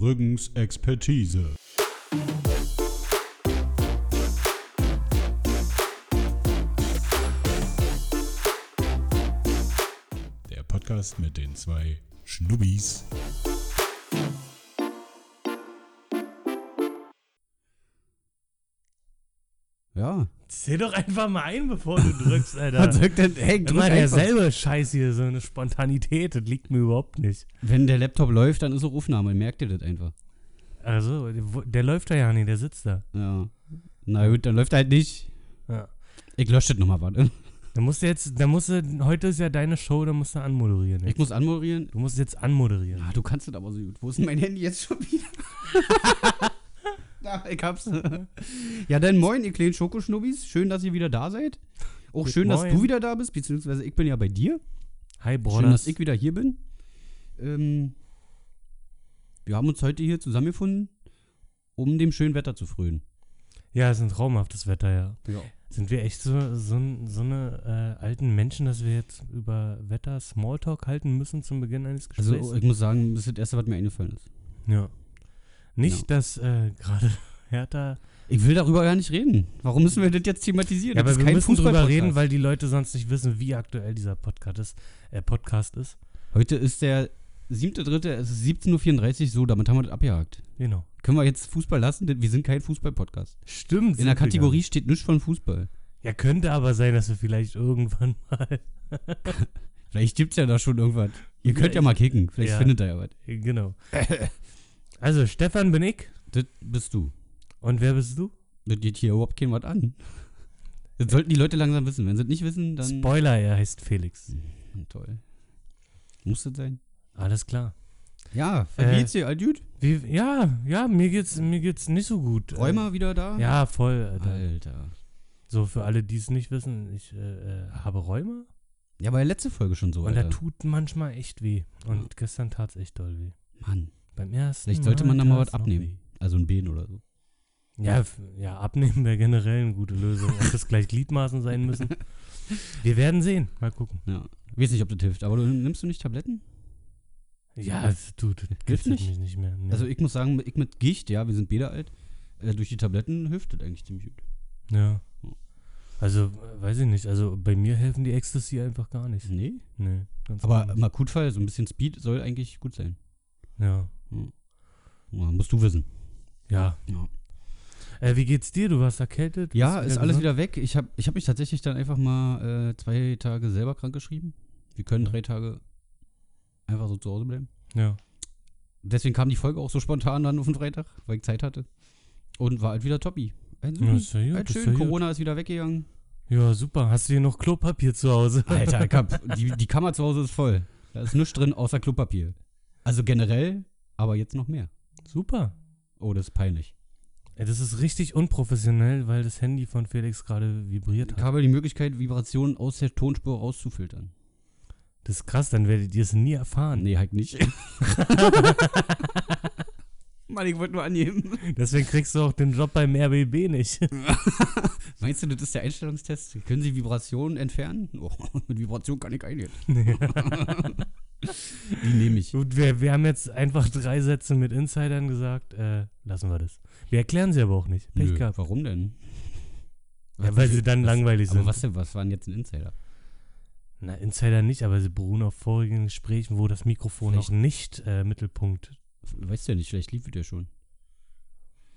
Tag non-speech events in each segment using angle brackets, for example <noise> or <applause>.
Brüggens Expertise. Der Podcast mit den zwei Schnubbis. Zähl doch einfach mal ein, bevor du drückst, Alter. Man sagt dann, hey, drück Immer derselbe Scheiß hier, so eine Spontanität, das liegt mir überhaupt nicht. Wenn der Laptop läuft, dann ist auch Aufnahme, merkt ihr das einfach. Also, der, läuft da ja nicht, der sitzt da. Ja. Na gut, dann läuft er halt nicht. Ja. Ich lösche das nochmal, warte. Da musst du jetzt, da musst du, heute ist ja deine Show, da musst du anmoderieren. Ich muss anmoderieren. Du musst jetzt anmoderieren. Ah, du kannst das aber so gut. Wo ist denn mein Handy jetzt schon wieder? <laughs> <laughs> da, ich hab's. ja, dann moin, ihr kleinen Schokoschnubbis. Schön, dass ihr wieder da seid. Auch Gut, schön, dass moin. du wieder da bist, beziehungsweise ich bin ja bei dir. Hi, Schön, dass ich wieder hier bin. Ähm, wir haben uns heute hier zusammengefunden, um dem schönen Wetter zu frönen. Ja, es ist ein traumhaftes Wetter, ja. Ja. Sind wir echt so, so, so eine äh, alten Menschen, dass wir jetzt über Wetter Smalltalk halten müssen zum Beginn eines Gesprächs? Also, ich muss sagen, das ist das Erste, was mir eingefallen ist. ja. Nicht, Ja. dass äh, gerade <laughs> Hertha Ich will darüber gar nicht reden. Warum müssen wir das jetzt thematisieren? Ja, aber wir müssen Fußball-Podcast. reden, weil die Leute sonst nicht wissen, wie aktuell dieser Podcast ist. Äh, Podcast ist. Heute ist der 7.3., es ist 17.34 Uhr, so, damit haben wir das abgehakt. Genau. Können wir jetzt Fußball lassen? Denn Wir sind kein Fußball-Podcast. Stimmt. In der Kategorie nicht. steht nichts von Fußball. Ja, könnte aber sein, dass wir vielleicht irgendwann <laughs> mal. Vielleicht gibt's ja da schon irgendwas. Ihr könnt ja mal kicken, vielleicht Ja. findet ihr ja was. genau. <laughs> Also, Stefan bin ich. Das bist du. Und wer bist du? Das geht hier überhaupt kein was an. Das sollten die Leute langsam wissen. Wenn sie es nicht wissen, dann. Spoiler, er heißt Felix. Hm, Toll. Muss das sein? Alles klar. Ja, wie Äh, geht's dir? Wie, ja, ja, mir geht's, mir geht's nicht so gut. Rheuma wieder da? Äh, ja, voll. Alter. Alter. So, für alle, die es nicht wissen, ich äh, äh, habe Rheuma. Ja, war ja letzte Folge schon so, und da tut manchmal echt weh. Und gestern tat's echt doll weh. Mann. Beim ersten Vielleicht sollte man da mal was abnehmen. Also ein Bein oder so. Ja, ja, abnehmen wäre generell eine gute Lösung. Ob das gleich Gliedmaßen sein müssen. <laughs> Wir werden sehen. Mal gucken. Ja. Ich weiß nicht, ob das hilft, aber du nimmst du nicht Tabletten? Ja, es- du, das Hilft nicht? mich nicht mehr. Nee. Also ich muss sagen, ich mit Gicht, ja, wir sind beide alt, äh, durch die Tabletten hilft das eigentlich ziemlich gut. ja. Also, weiß ich nicht. Also, bei mir helfen die Ecstasy einfach gar nicht. Nee. Nee, ganz Aber im Akutfall, so ein bisschen Speed soll eigentlich gut sein. Ja. Ja, musst du wissen. Ja. Ja, Äh, wie geht's dir? Du warst erkältet? ja ist alles gesund? wieder weg. Ich habe ich hab mich tatsächlich dann einfach mal äh, zwei Tage selber krank geschrieben. Wir können Ja. drei Tage einfach so zu Hause bleiben. Ja. Deswegen kam die Folge auch so spontan dann auf den Freitag, weil ich Zeit hatte. Und war halt wieder toppi. Ein Ja, ist ja gut. halt ist schön, ja, gut. Corona ist wieder weggegangen. ja, super. Hast du hier noch Klopapier zu Hause? Alter, hab, <laughs> die, die Kammer zu Hause ist voll. Da ist nichts drin außer Klopapier. Also generell, aber jetzt noch mehr. Super. Oh, das ist peinlich. Ey, das ist richtig unprofessionell, weil das Handy von Felix gerade vibriert Ich hat. habe die Möglichkeit, Vibrationen aus der Tonspur rauszufiltern. Das ist krass, dann werdet ihr es nie erfahren. Nee, halt nicht. <laughs> Mann, ich wollte nur annehmen. Deswegen kriegst du auch den Job beim RBB nicht. <laughs> Meinst du, das ist der Einstellungstest? Können Sie Vibrationen entfernen? Oh, <laughs> mit Vibration kann ich eingehen. <laughs> Die nehme ich. Gut, wir, wir haben jetzt einfach drei Sätze mit Insidern gesagt. Äh, lassen wir das. Wir erklären sie aber auch nicht. Pech Nö, gehabt. warum denn? Ja, weil sie dann was, langweilig Aber sind. was denn, was war denn jetzt ein Insider? Na, Insider nicht, aber sie beruhen auf vorigen Gesprächen, wo das Mikrofon Vielleicht- noch nicht äh, Mittelpunkt. Weißt du ja nicht, vielleicht lief es ja schon.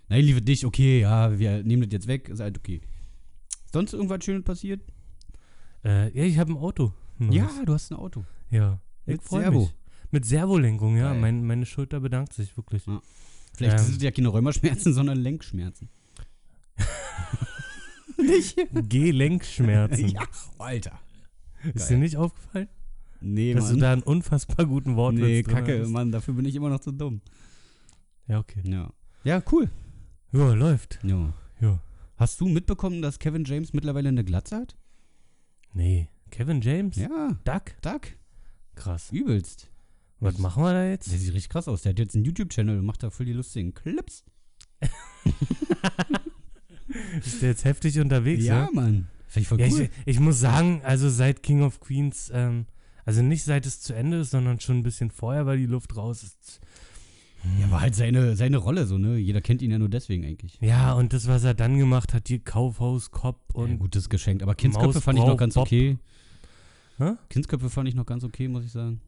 Nein, lief es nicht, okay, ja, wir nehmen das jetzt weg, ist halt okay. Sonst irgendwas Schönes passiert? Äh, ja, ich habe ein Auto. Neues. Ja, du hast ein Auto. Ja. Ich Mit Servo. Mich. Mit Servolenkung, ja. Mein, meine Schulter bedankt sich wirklich. Ja. Vielleicht Ähm. sind es ja keine Rheumaschmerzen, sondern Lenkschmerzen. <laughs> nicht? Gelenkschmerzen. ja, Alter. Ist geil. dir nicht aufgefallen? Nee, dass du Mann. da einen unfassbar guten Wortwitz nee, kacke, hast? Mann, dafür bin ich immer noch zu dumm. Ja, okay. Ja. Ja, cool. Ja, läuft. Ja. Ja. Hast du mitbekommen, dass Kevin James mittlerweile eine Glatze hat? Nee. Kevin James? Ja, Duck? Duck. Krass. Übelst. Was machen wir da jetzt? Der sieht richtig krass aus. Der hat jetzt einen YouTube-Channel und macht da voll die lustigen Clips. <laughs> Ist der jetzt heftig unterwegs? ja, Ja, Mann. Finde ich voll ja cool. ich, ich muss sagen, also seit King of Queens, ähm, also nicht seit es zu Ende ist, sondern schon ein bisschen vorher, weil die Luft raus ist. Ja, war halt seine, seine Rolle so, ne? Jeder kennt ihn ja nur deswegen eigentlich. Ja, und das, was er dann gemacht hat, die Kaufhaus, Cop Und ja, gutes Geschenk. Aber Kindsköpfe fand ich noch ganz Bob. okay. Hä? Kindsköpfe fand ich noch ganz okay, muss ich sagen.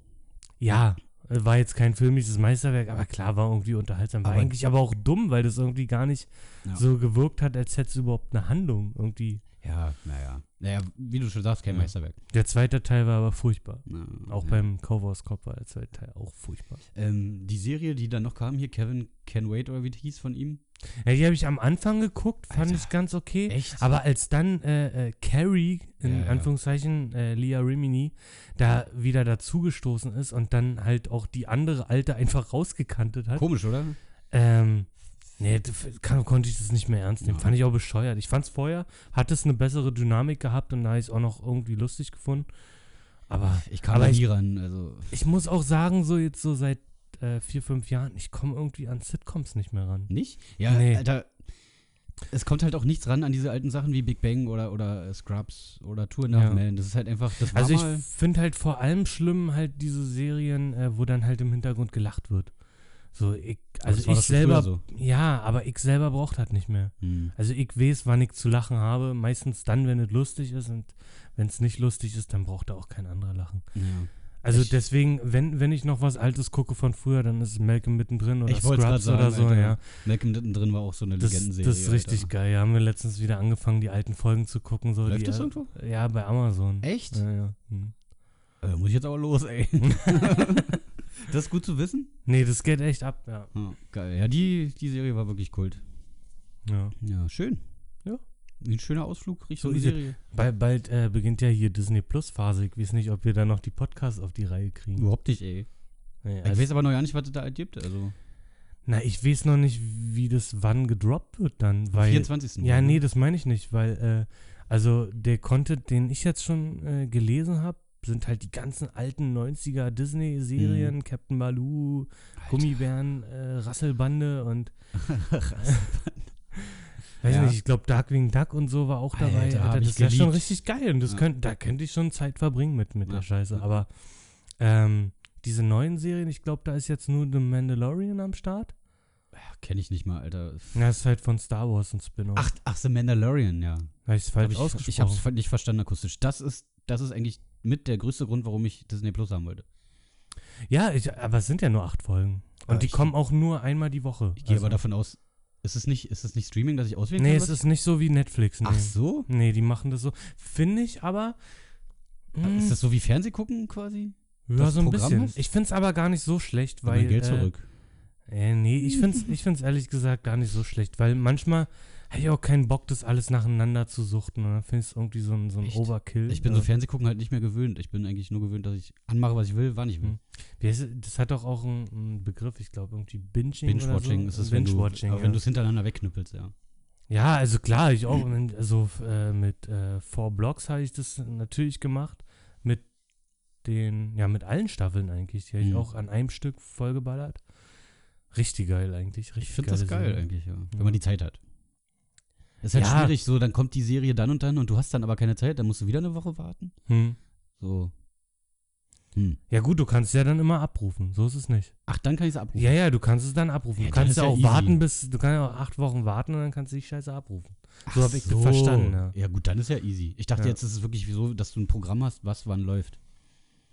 Ja, war jetzt kein filmisches Meisterwerk, aber klar, war irgendwie unterhaltsam. War Aber- eigentlich aber auch dumm, weil das irgendwie gar nicht Ja. so gewirkt hat, als hätte es überhaupt eine Handlung. Irgendwie. Ja, naja. Naja, wie du schon sagst, kein Ja. Meisterwerk. Der zweite Teil war aber furchtbar. Ja, Auch ja. beim Kaufhaus Cop war der zweite Teil auch furchtbar. Ähm, die Serie, die dann noch kam, hier, Kevin Can Wait oder wie die hieß von ihm. Ja, die habe ich am Anfang geguckt, fand Alter. ich ganz okay. Echt? Aber als dann äh, äh, Carrie, in ja. Anführungszeichen, äh, Leah Rimini, da wieder dazugestoßen ist und dann halt auch die andere Alte einfach rausgekantet hat, Komisch, oder? ähm, nee, kann, konnte ich das nicht mehr ernst nehmen. Ja. Fand ich auch bescheuert. Ich fand es vorher, hat es eine bessere Dynamik gehabt und da habe ich es auch noch irgendwie lustig gefunden. Aber Ich kam Aber nie ran. Also, ich muss auch sagen, so jetzt so seit äh, vier, fünf Jahren, ich komme irgendwie an Sitcoms nicht mehr ran. nicht? Ja, Nee. Alter. Es kommt halt auch nichts ran an diese alten Sachen wie Big Bang oder, oder äh, Scrubs oder Tour Enough Ja. Man. Das ist halt einfach, das Also ich finde halt vor allem schlimm halt diese Serien, äh, wo dann halt im Hintergrund gelacht wird. So, ich, also das ich selber, früher ja, aber ich selber braucht halt nicht mehr. Hm. Also ich weiß, wann ich zu lachen habe, meistens dann, wenn es lustig ist und wenn es nicht lustig ist, dann braucht da auch kein anderer lachen. Ja. Also Ich- deswegen, wenn, wenn ich noch was Altes gucke von früher, dann ist Malcolm mittendrin oder Ich Scrubs oder sagen, so, Alter. ja. Malcolm drin war auch so eine Das, Legendenserie. das ist richtig Alter. geil. Ja, haben wir letztens wieder angefangen, die alten Folgen zu gucken. So, Läuft die, das irgendwo? Ja, bei Amazon. Echt? Ja, ja. Hm. Äh, muss ich jetzt aber los, ey. <laughs> das ist gut zu wissen. Nee, das geht echt ab, ja. Ja, geil. Ja, die, die Serie war wirklich Kult. ja. Ja, schön. Ja. Ein schöner Ausflug Richtung So. Serie. Bald, bald äh, beginnt ja hier Disney Plus Phase. Ich weiß nicht, ob wir da noch die Podcasts auf die Reihe kriegen. Überhaupt nicht, ey. Nee, Ich weiß aber noch gar nicht, was es da gibt. Also, na, ich weiß noch nicht, wie das wann gedroppt wird dann, weil 24. ja, ne? nee, das meine ich nicht, weil äh, also der Content, den ich jetzt schon äh, gelesen habe, sind halt die ganzen alten 90er Disney-Serien, Captain Baloo, Alter. Gummibären, äh, Rasselbande und <laughs> <laughs> weiß Ja. nicht, ich glaube Darkwing Duck und so war auch dabei. Alter, hab Alter, das ist ja schon richtig geil und das Ja. könnt, da könnte ich schon Zeit verbringen mit, mit Ja. der Scheiße. Aber ähm, diese neuen Serien, ich glaube, da ist jetzt nur The Mandalorian am Start. Kenne ich nicht mal, Alter. Ja, das ist halt von Star Wars ein Spin-off. Ach, ach, The Mandalorian, ja. habe ich es Hab falsch ich, ausgesprochen? ich hab's nicht verstanden akustisch. Das ist, das ist eigentlich mit der größte Grund, warum ich Disney Plus haben wollte. Ja, ich, aber es sind ja nur acht Folgen. Und Aber die kommen auch nur einmal die Woche. Ich gehe Also- aber davon aus, ist es nicht, ist es nicht Streaming, dass ich auswählen Nee, kann? es was- ist nicht so wie Netflix. Nee. Ach so? Nee, die machen das so. Finde ich aber. mh, Ist das so wie Fernsehgucken quasi? ja, das so ein Programm bisschen. hast? Ich finde es aber gar nicht so schlecht, Weil weil. mein Geld äh, zurück. Äh, nee, ich finde es ich find's ehrlich gesagt gar nicht so schlecht, weil manchmal hätte ich auch keinen Bock, das alles nacheinander zu suchten. Und dann finde ich es irgendwie so ein, so ein Echt? Overkill. Ich bin äh, so Fernsehgucken halt nicht mehr gewöhnt. Ich bin eigentlich nur gewöhnt, dass ich anmache, was ich will, wann ich will. Hm. Wie heißt, es? das hat doch auch einen, einen Begriff, ich glaube, irgendwie Binging. Binge-Watching oder ist so. es, du, aber ja. wenn du es hintereinander wegknüppelst, ja. Ja, also klar, ich auch. Also äh, mit äh, Four Blocks habe ich das natürlich gemacht. Mit den, ja, mit allen Staffeln eigentlich. Die habe ich Mhm. auch an einem Stück vollgeballert. Richtig geil eigentlich. Richtig Ich finde das geil Serie. eigentlich, ja. Ja. Wenn man die Zeit hat. Ist halt Ja. schwierig, so, dann kommt die Serie dann und dann und du hast dann aber keine Zeit, dann musst du wieder eine Woche warten. Hm. So. Hm. Ja gut, du kannst es ja dann immer abrufen. So ist es nicht. Ach, dann kann ich es abrufen. Ja, ja, du kannst es dann abrufen. Ja, du kannst ja auch easy. warten bis, du kannst ja auch acht Wochen warten und dann kannst du die Scheiße abrufen. Ach so hab ich das verstanden, ja. Ja, gut, dann ist ja easy. Ich dachte Ja. jetzt ist es wirklich so, dass du ein Programm hast, was wann läuft.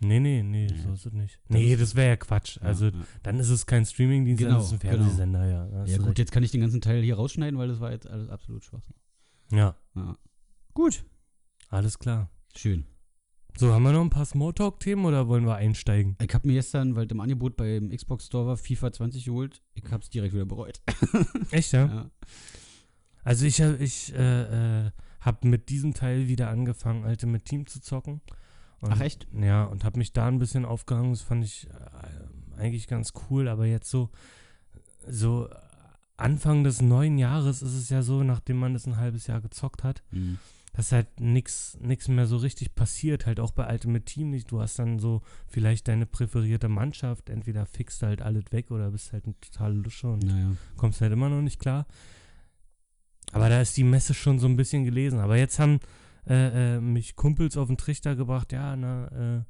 Nee, nee, nee, Ja. so ist es nicht. Nee, das wäre ja Quatsch. Ja, Also ja. dann ist es kein Streamingdienst, Genau, dann ist es ein genau. Fernsehsender, ja. hast Ja du gut, recht. jetzt kann ich den ganzen Teil hier rausschneiden, weil das war jetzt alles absolut Schwachsinn. Ja, Ja. Gut. alles klar. Schön. So, haben wir noch ein paar Smalltalk-Themen oder wollen wir einsteigen? Ich habe mir gestern, weil es im Angebot beim Xbox Store war, FIFA 20 geholt. Ich habe es direkt wieder bereut. <laughs> Echt, ja? Ja. Also ich, ich äh, äh, habe mit diesem Teil wieder angefangen, Ultimate Team zu zocken. Und, Ach echt? Ja, und habe mich da ein bisschen aufgehangen. Das fand ich äh, eigentlich ganz cool. Aber jetzt so, so Anfang des neuen Jahres ist es ja so, nachdem man das ein halbes Jahr gezockt hat, Mhm. dass halt nichts mehr so richtig passiert, halt auch bei Ultimate Team nicht. Du hast dann so vielleicht deine präferierte Mannschaft, entweder fixt du halt alles weg oder bist halt ein total Lusche und Naja. kommst halt immer noch nicht klar. Aber da ist die Messe schon so ein bisschen gelesen. Aber jetzt haben äh, äh, mich Kumpels auf den Trichter gebracht, ja, na, äh,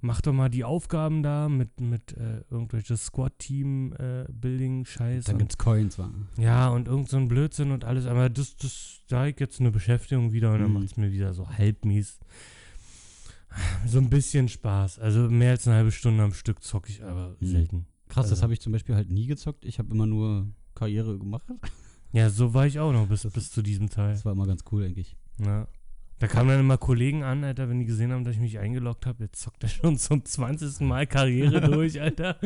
mach doch mal die Aufgaben da mit, mit äh, irgendwelche Squad-Team-Building-Scheiß. Dann gibt's Coins, wa? ja, und irgend so ein Blödsinn und alles. Aber das, das, ich jetzt eine Beschäftigung wieder und dann Mhm. macht es mir wieder so halbmies. So ein bisschen Spaß. Also mehr als eine halbe Stunde am Stück zocke ich aber Mhm. selten. Krass, das Also- habe ich zum Beispiel halt nie gezockt. Ich habe immer nur Karriere gemacht. Ja, so war ich auch noch bis, bis zu diesem Teil. Das war immer ganz cool, eigentlich. Ja. Da kamen dann immer Kollegen an, Alter, wenn die gesehen haben, dass ich mich eingeloggt habe. Jetzt zockt er schon zum 20. Mal Karriere <laughs> durch, Alter.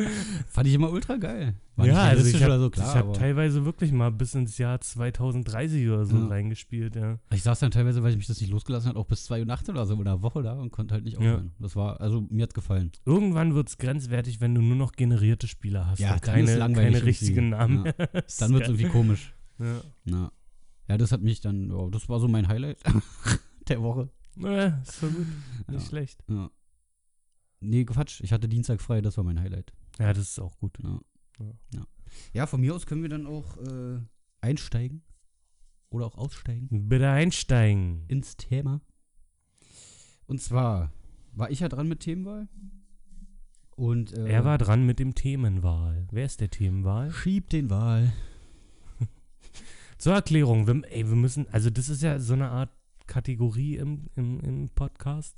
Fand ich immer ultra geil. War ja, also ich habe so, klar. hab teilweise wirklich mal bis ins Jahr 2030 oder so Ja. reingespielt, ja. ich saß dann teilweise, weil ich mich das nicht losgelassen hat, auch bis 2 Uhr nachts oder so in der Woche da und konnte halt nicht Ja. aufhören. Das war, also mir hat's gefallen. Irgendwann wird es grenzwertig, wenn du nur noch generierte Spieler hast Ja, und keine, keine richtigen. Namen. Ja. <laughs> Dann wird's irgendwie komisch. ja. Ja, das hat mich dann, oh, das war so mein Highlight <laughs> der Woche. Ja, ist so gut. <laughs> Nicht Ja. schlecht. Ja. Nee, Quatsch. Ich hatte Dienstag frei, das war mein Highlight. Ja, das ist auch gut. Ja. Ja. Ja, ja von mir aus können wir dann auch äh, einsteigen. Oder auch aussteigen. Bitte einsteigen. ins Thema. Und zwar war ich ja dran mit Themenwahl. Und äh, Er war dran mit dem Themenwahl. Wer ist der Themenwahl? Schieb den Wahl. <laughs> Zur Erklärung, wir, ey, wir müssen, also das ist ja so eine Art Kategorie im, im, im Podcast.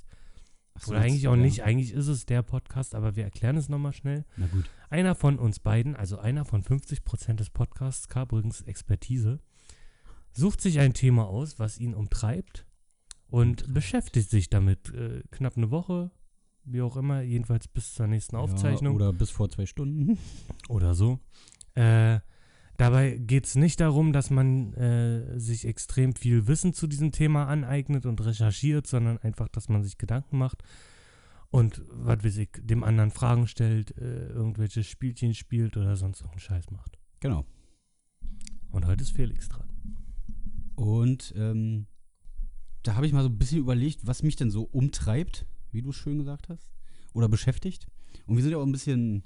So, Oder eigentlich auch nicht, eigentlich ist es der Podcast, aber wir erklären es nochmal schnell. Na gut. Einer von uns beiden, also einer von 50% des Podcasts, K. übrigens Expertise, sucht sich ein Thema aus, was ihn umtreibt und beschäftigt sich damit äh, knapp eine Woche, wie auch immer, jedenfalls bis zur nächsten Aufzeichnung. Ja, oder bis vor zwei Stunden. oder so. Äh, dabei geht es nicht darum, dass man äh, sich extrem viel Wissen zu diesem Thema aneignet und recherchiert, sondern einfach, dass man sich Gedanken macht und, was weiß ich, dem anderen Fragen stellt, äh, irgendwelche Spielchen spielt oder sonst irgendeinen Scheiß macht. Genau. Und heute ist Felix dran. Und ähm, da habe ich mal so ein bisschen überlegt, was mich denn so umtreibt, wie du schön gesagt hast, oder beschäftigt. Und wir sind ja auch ein bisschen,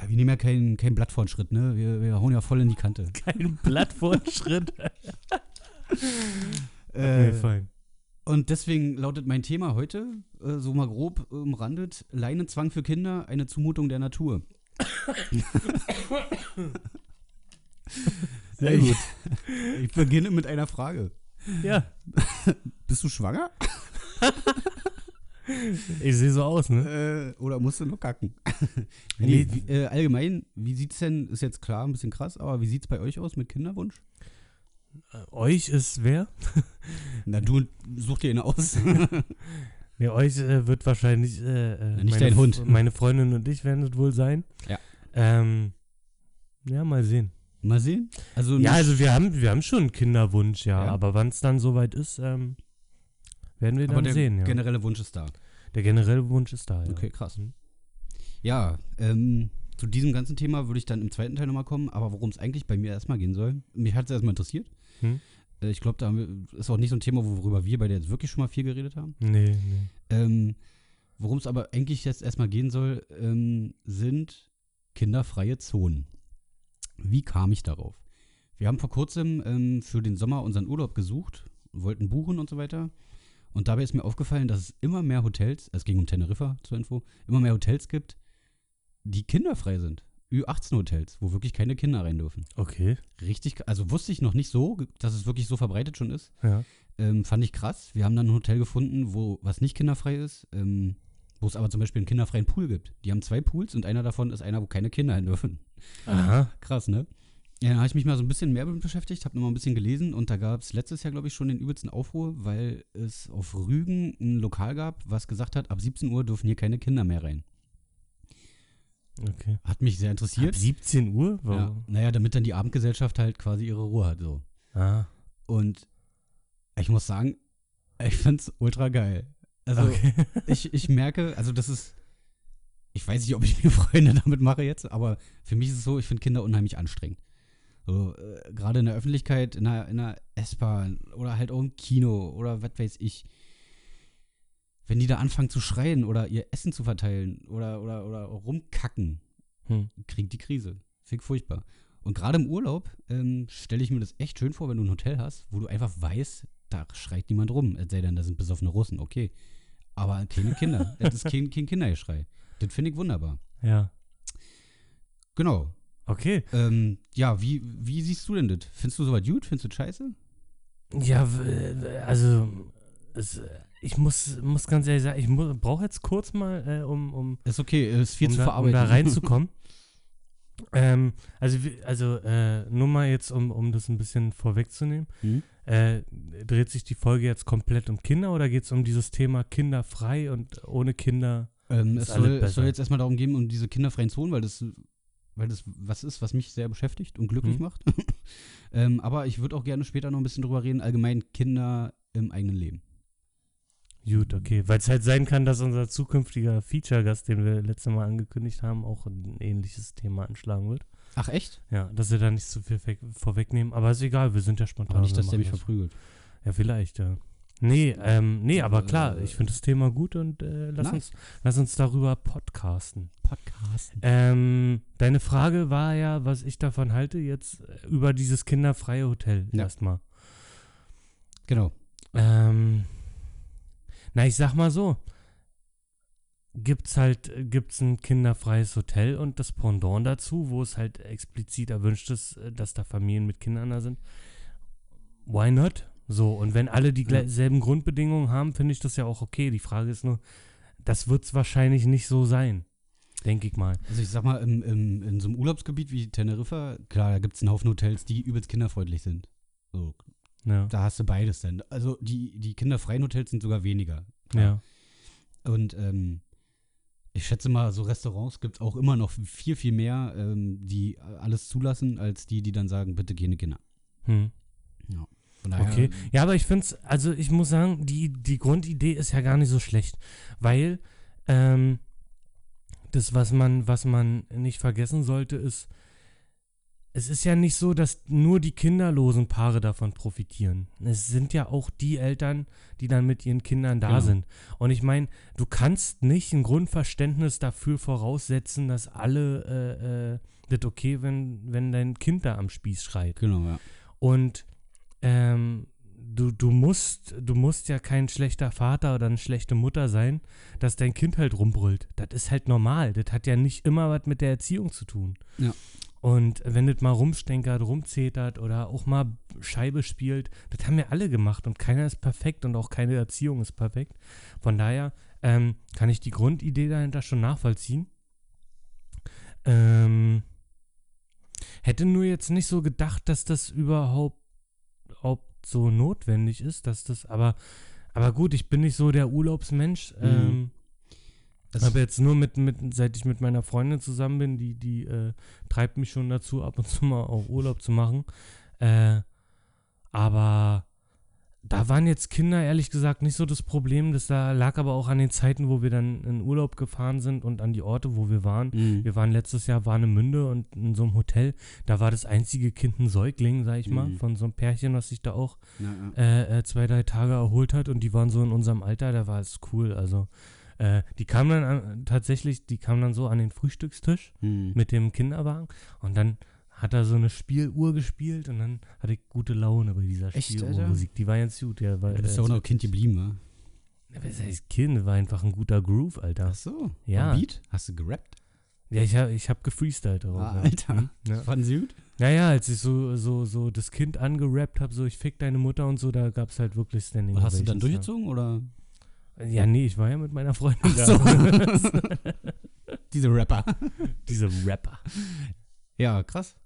ja, wir nehmen ja kein, kein Blatt vor den Schritt, ne? Wir, wir hauen ja voll in die Kante. <laughs> Kein Blattfortschritt. <laughs> Äh, okay, fein. Und deswegen lautet mein Thema heute, äh, so mal grob umrandet, Leinenzwang für Kinder, eine Zumutung der Natur. <laughs> Sehr ich, gut. Ich beginne mit einer Frage. Ja, Bist du schwanger? Ich sehe so aus, ne? Äh, oder musst du noch kacken? <laughs> Nee. nee, wie, äh, allgemein, wie sieht's denn, ist jetzt klar, ein bisschen krass, aber wie sieht's bei euch aus mit Kinderwunsch? Äh, euch ist wer? <laughs> Na, du such dir eine aus. <laughs> Ne, euch äh, wird wahrscheinlich äh, äh, Nicht meine, dein Hund. Meine Freundin und ich werden es wohl sein. Ja. Ähm, ja, mal sehen. Mal sehen. Also Ja, also wir haben, wir haben schon einen Kinderwunsch, ja. Ja. Aber wann es dann soweit ist, ähm, werden wir aber dann der sehen, ja. generelle Wunsch ist da. der generelle Wunsch ist da, ja. Okay, krass. Mhm. Ja, ähm, zu diesem ganzen Thema würde ich dann im zweiten Teil nochmal kommen, aber worum es eigentlich bei mir erstmal gehen soll, mich hat es erstmal interessiert. Hm? Äh, Ich glaube, da wir, ist auch nicht so ein Thema, worüber wir beide jetzt wirklich schon mal viel geredet haben. Nee, nee. Ähm, worum es aber eigentlich jetzt erstmal gehen soll, ähm, sind kinderfreie Zonen. Wie kam ich darauf? Wir haben vor kurzem ähm, für den Sommer unseren Urlaub gesucht, wollten buchen und so weiter. Und dabei ist mir aufgefallen, dass es immer mehr Hotels, es ging um Teneriffa zur Info, immer mehr Hotels gibt, die kinderfrei sind. Ü18-Hotels, wo wirklich keine Kinder rein dürfen. Okay, Richtig, also wusste ich noch nicht so, dass es wirklich so verbreitet schon ist. ja. Ähm, fand ich krass. Wir haben dann ein Hotel gefunden, wo was nicht kinderfrei ist, ähm, wo es aber zum Beispiel einen kinderfreien Pool gibt. Die haben zwei Pools und einer davon ist einer, wo keine Kinder hin dürfen. Aha. Krass, ne? Ja, dann habe ich mich mal so ein bisschen mehr damit beschäftigt, habe nochmal ein bisschen gelesen und da gab es letztes Jahr, glaube ich, schon den übelsten Aufruhr, weil es auf Rügen ein Lokal gab, was gesagt hat, ab 17 Uhr dürfen hier keine Kinder mehr rein. Okay. Hat mich sehr Ab interessiert. 17 Uhr? Ja, Warum? naja, damit dann die Abendgesellschaft halt quasi ihre Ruhe hat, so. Ah. Und ich muss sagen, ich find's ultra geil. Also, Okay. <laughs> ich, ich merke, also das ist, ich weiß nicht, ob ich mir <laughs> Freunde damit mache jetzt, aber für mich ist es so, ich finde Kinder unheimlich anstrengend. So, äh, gerade in der Öffentlichkeit, in einer, in einer S-Bahn oder halt auch im Kino oder was weiß ich. Wenn die da anfangen zu schreien oder ihr Essen zu verteilen oder, oder, oder rumkacken, Hm. kriegt die Krise. Ich furchtbar. Und gerade im Urlaub ähm, stelle ich mir das echt schön vor, wenn du ein Hotel hast, wo du einfach weißt, da schreit niemand rum. Es sei denn, da sind besoffene Russen, okay. Aber keine Kinder. <laughs> das ist kein, kein Kindergeschrei. Das finde ich wunderbar. Ja. Genau. Okay. Ähm, ja, wie, wie siehst du denn das? Findest du sowas gut? Findest du das scheiße? Ja, also es, ich muss, muss ganz ehrlich sagen, ich brauche jetzt kurz mal, äh, um, um, Ist okay, ist viel um, zu da, um verarbeiten. da reinzukommen. <laughs> ähm, also wie- also äh, nur mal jetzt, um, um das ein bisschen vorwegzunehmen. Hm? Äh, dreht sich die Folge jetzt komplett um Kinder oder geht es um dieses Thema kinderfrei und ohne Kinder? Ähm, Ist es, alles soll, es soll jetzt erstmal darum gehen, um diese kinderfreien Zonen, weil das, weil das was ist, was mich sehr beschäftigt und glücklich Mhm. macht. <laughs> ähm, aber ich würde auch gerne später noch ein bisschen drüber reden, allgemein Kinder im eigenen Leben. Gut, okay. Weil es halt sein kann, dass unser zukünftiger Feature-Gast, den wir letztes Mal angekündigt haben, auch ein ähnliches Thema anschlagen wird. Ach echt? Ja, dass wir da nicht zu viel weg- vorwegnehmen. Aber ist egal, wir sind ja spontan. Aber nicht, dass der mich verprügelt. Ja, vielleicht, ja. Nee, ähm, nee, aber klar, Äh, ich finde das Thema gut und äh, lass, nice. uns, lass uns darüber podcasten. Podcast. Ähm, deine Frage war ja, was ich davon halte, jetzt äh, über dieses kinderfreie Hotel Ja. erstmal. Genau. Ähm, na, ich sag mal so. Gibt's halt, äh, gibt's ein kinderfreies Hotel und das Pendant dazu, wo es halt explizit erwünscht ist, äh, dass da Familien mit Kindern da sind. Why not? So, und wenn alle Ja. dieselben Grundbedingungen haben, finde ich das ja auch okay. Die Frage ist nur, das wird's wahrscheinlich nicht so sein. Denke ich mal. Also ich sag mal, im, im, in so einem Urlaubsgebiet wie Teneriffa, klar, da gibt es einen Haufen Hotels, die übelst kinderfreundlich sind. So, Ja. da hast du beides dann. Also die, die kinderfreien Hotels sind sogar weniger. ja. Und ähm, ich schätze mal, so Restaurants gibt es auch immer noch viel, viel mehr, ähm, die alles zulassen, als die, die dann sagen, bitte keine Kinder. Hm. Von daher, Okay. Ja, aber ich finde es, also ich muss sagen, die, die Grundidee ist ja gar nicht so schlecht, weil ähm, das, was man, was man nicht vergessen sollte, ist, es ist ja nicht so, dass nur die kinderlosen Paare davon profitieren. Es sind ja auch die Eltern, die dann mit ihren Kindern da Genau. sind. Und ich meine, du kannst nicht ein Grundverständnis dafür voraussetzen, dass alle äh, äh, das okay, wenn, wenn dein Kind da am Spieß schreit. Genau, ja. Und ähm, du, du, musst, du musst ja kein schlechter Vater oder eine schlechte Mutter sein, dass dein Kind halt rumbrüllt. Das ist halt normal. Das hat ja nicht immer was mit der Erziehung zu tun. Ja. Und wenn das mal rumstenkert, rumzetert oder auch mal Scheibe spielt, das haben wir alle gemacht und keiner ist perfekt und auch keine Erziehung ist perfekt. Von daher ähm, kann ich die Grundidee dahinter schon nachvollziehen. Ähm, hätte nur jetzt nicht so gedacht, dass das überhaupt, überhaupt so notwendig ist, dass das, aber, aber gut, ich bin nicht so der Urlaubsmensch. Mhm. Ähm, Das- aber jetzt nur mit, mit, seit ich mit meiner Freundin zusammen bin, die, die äh, treibt mich schon dazu, ab und zu mal auch Urlaub zu machen. Äh, aber da waren jetzt Kinder ehrlich gesagt nicht so das Problem. Das da lag aber auch an den Zeiten, wo wir dann in Urlaub gefahren sind und an die Orte, wo wir waren. Mhm. Wir waren letztes Jahr Warnemünde und in so einem Hotel, da war das einzige Kind ein Säugling, sag ich mal, Mhm. von so einem Pärchen, was sich da auch äh, äh, zwei, drei Tage erholt hat und die waren so in unserem Alter, da war es cool. Also äh, die kamen dann an, tatsächlich, die kamen dann so an den Frühstückstisch Mhm. mit dem Kinderwagen und dann hat er so eine Spieluhr gespielt und dann hatte ich gute Laune bei dieser Spieluhrmusik. Die war ganz gut, ja. Weil, Du bist äh, ja auch noch Kind geblieben, wa? ja, was heißt Kind? War einfach ein guter Groove, Alter. Ach so. Ja. War Beat? Hast du gerappt? Ja, ich habe ich hab gefreestylt darauf. Ah. Alter. Hm, ja. Fanden sie gut? Naja, als ich so, so, so das Kind angerappt habe, so ich fick deine Mutter und so, da gab es halt wirklich Standing Und hast du dann durchgezogen oder? Ja. ja, nee, ich war ja mit meiner Freundin Ach da. so. <laughs> Diese Rapper. Diese Rapper. Ja, krass.